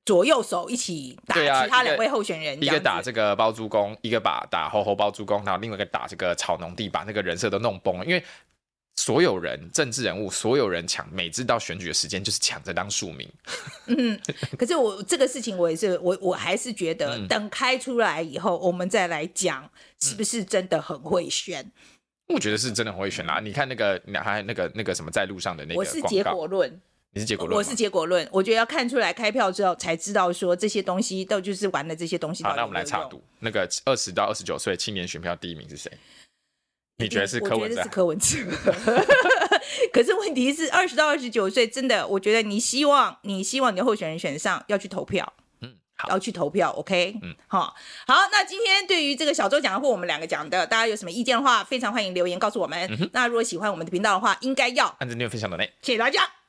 左右手一起打其他两位候选人，一个打这个包租公，一个把打猴猴包租公，然后另外一个打这个草农地，把那个人设都弄崩了，因为。所有人，政治人物，所有人抢，每次到选举的时间就是抢着当庶民。嗯，可是我这个事情，我也是，我我还是觉得，等开出来以后，我们再来讲，是不是真的很会选？嗯、我觉得是真的很会选啦。你看那个，还那个那个什么，在路上的那个，我是结果论，你是结果论，我是结果论。我觉得要看出来开票之后，才知道说这些东西都就是玩的这些东西。好，那我们来插赌，那个二十到二十九岁青年选票第一名是谁？你觉得是柯文哲？我觉得是柯文哲。可是问题是，二十到二十九岁，真的，我觉得你希望你希望你的候选人选上，要去投票，嗯，要去投票，OK，嗯，好，好，那今天对于这个小周讲的或我们两个讲的，大家有什么意见的话，非常欢迎留言告诉我们。嗯、那如果喜欢我们的频道的话，应该要按赞、订阅、分享的内，谢谢大家。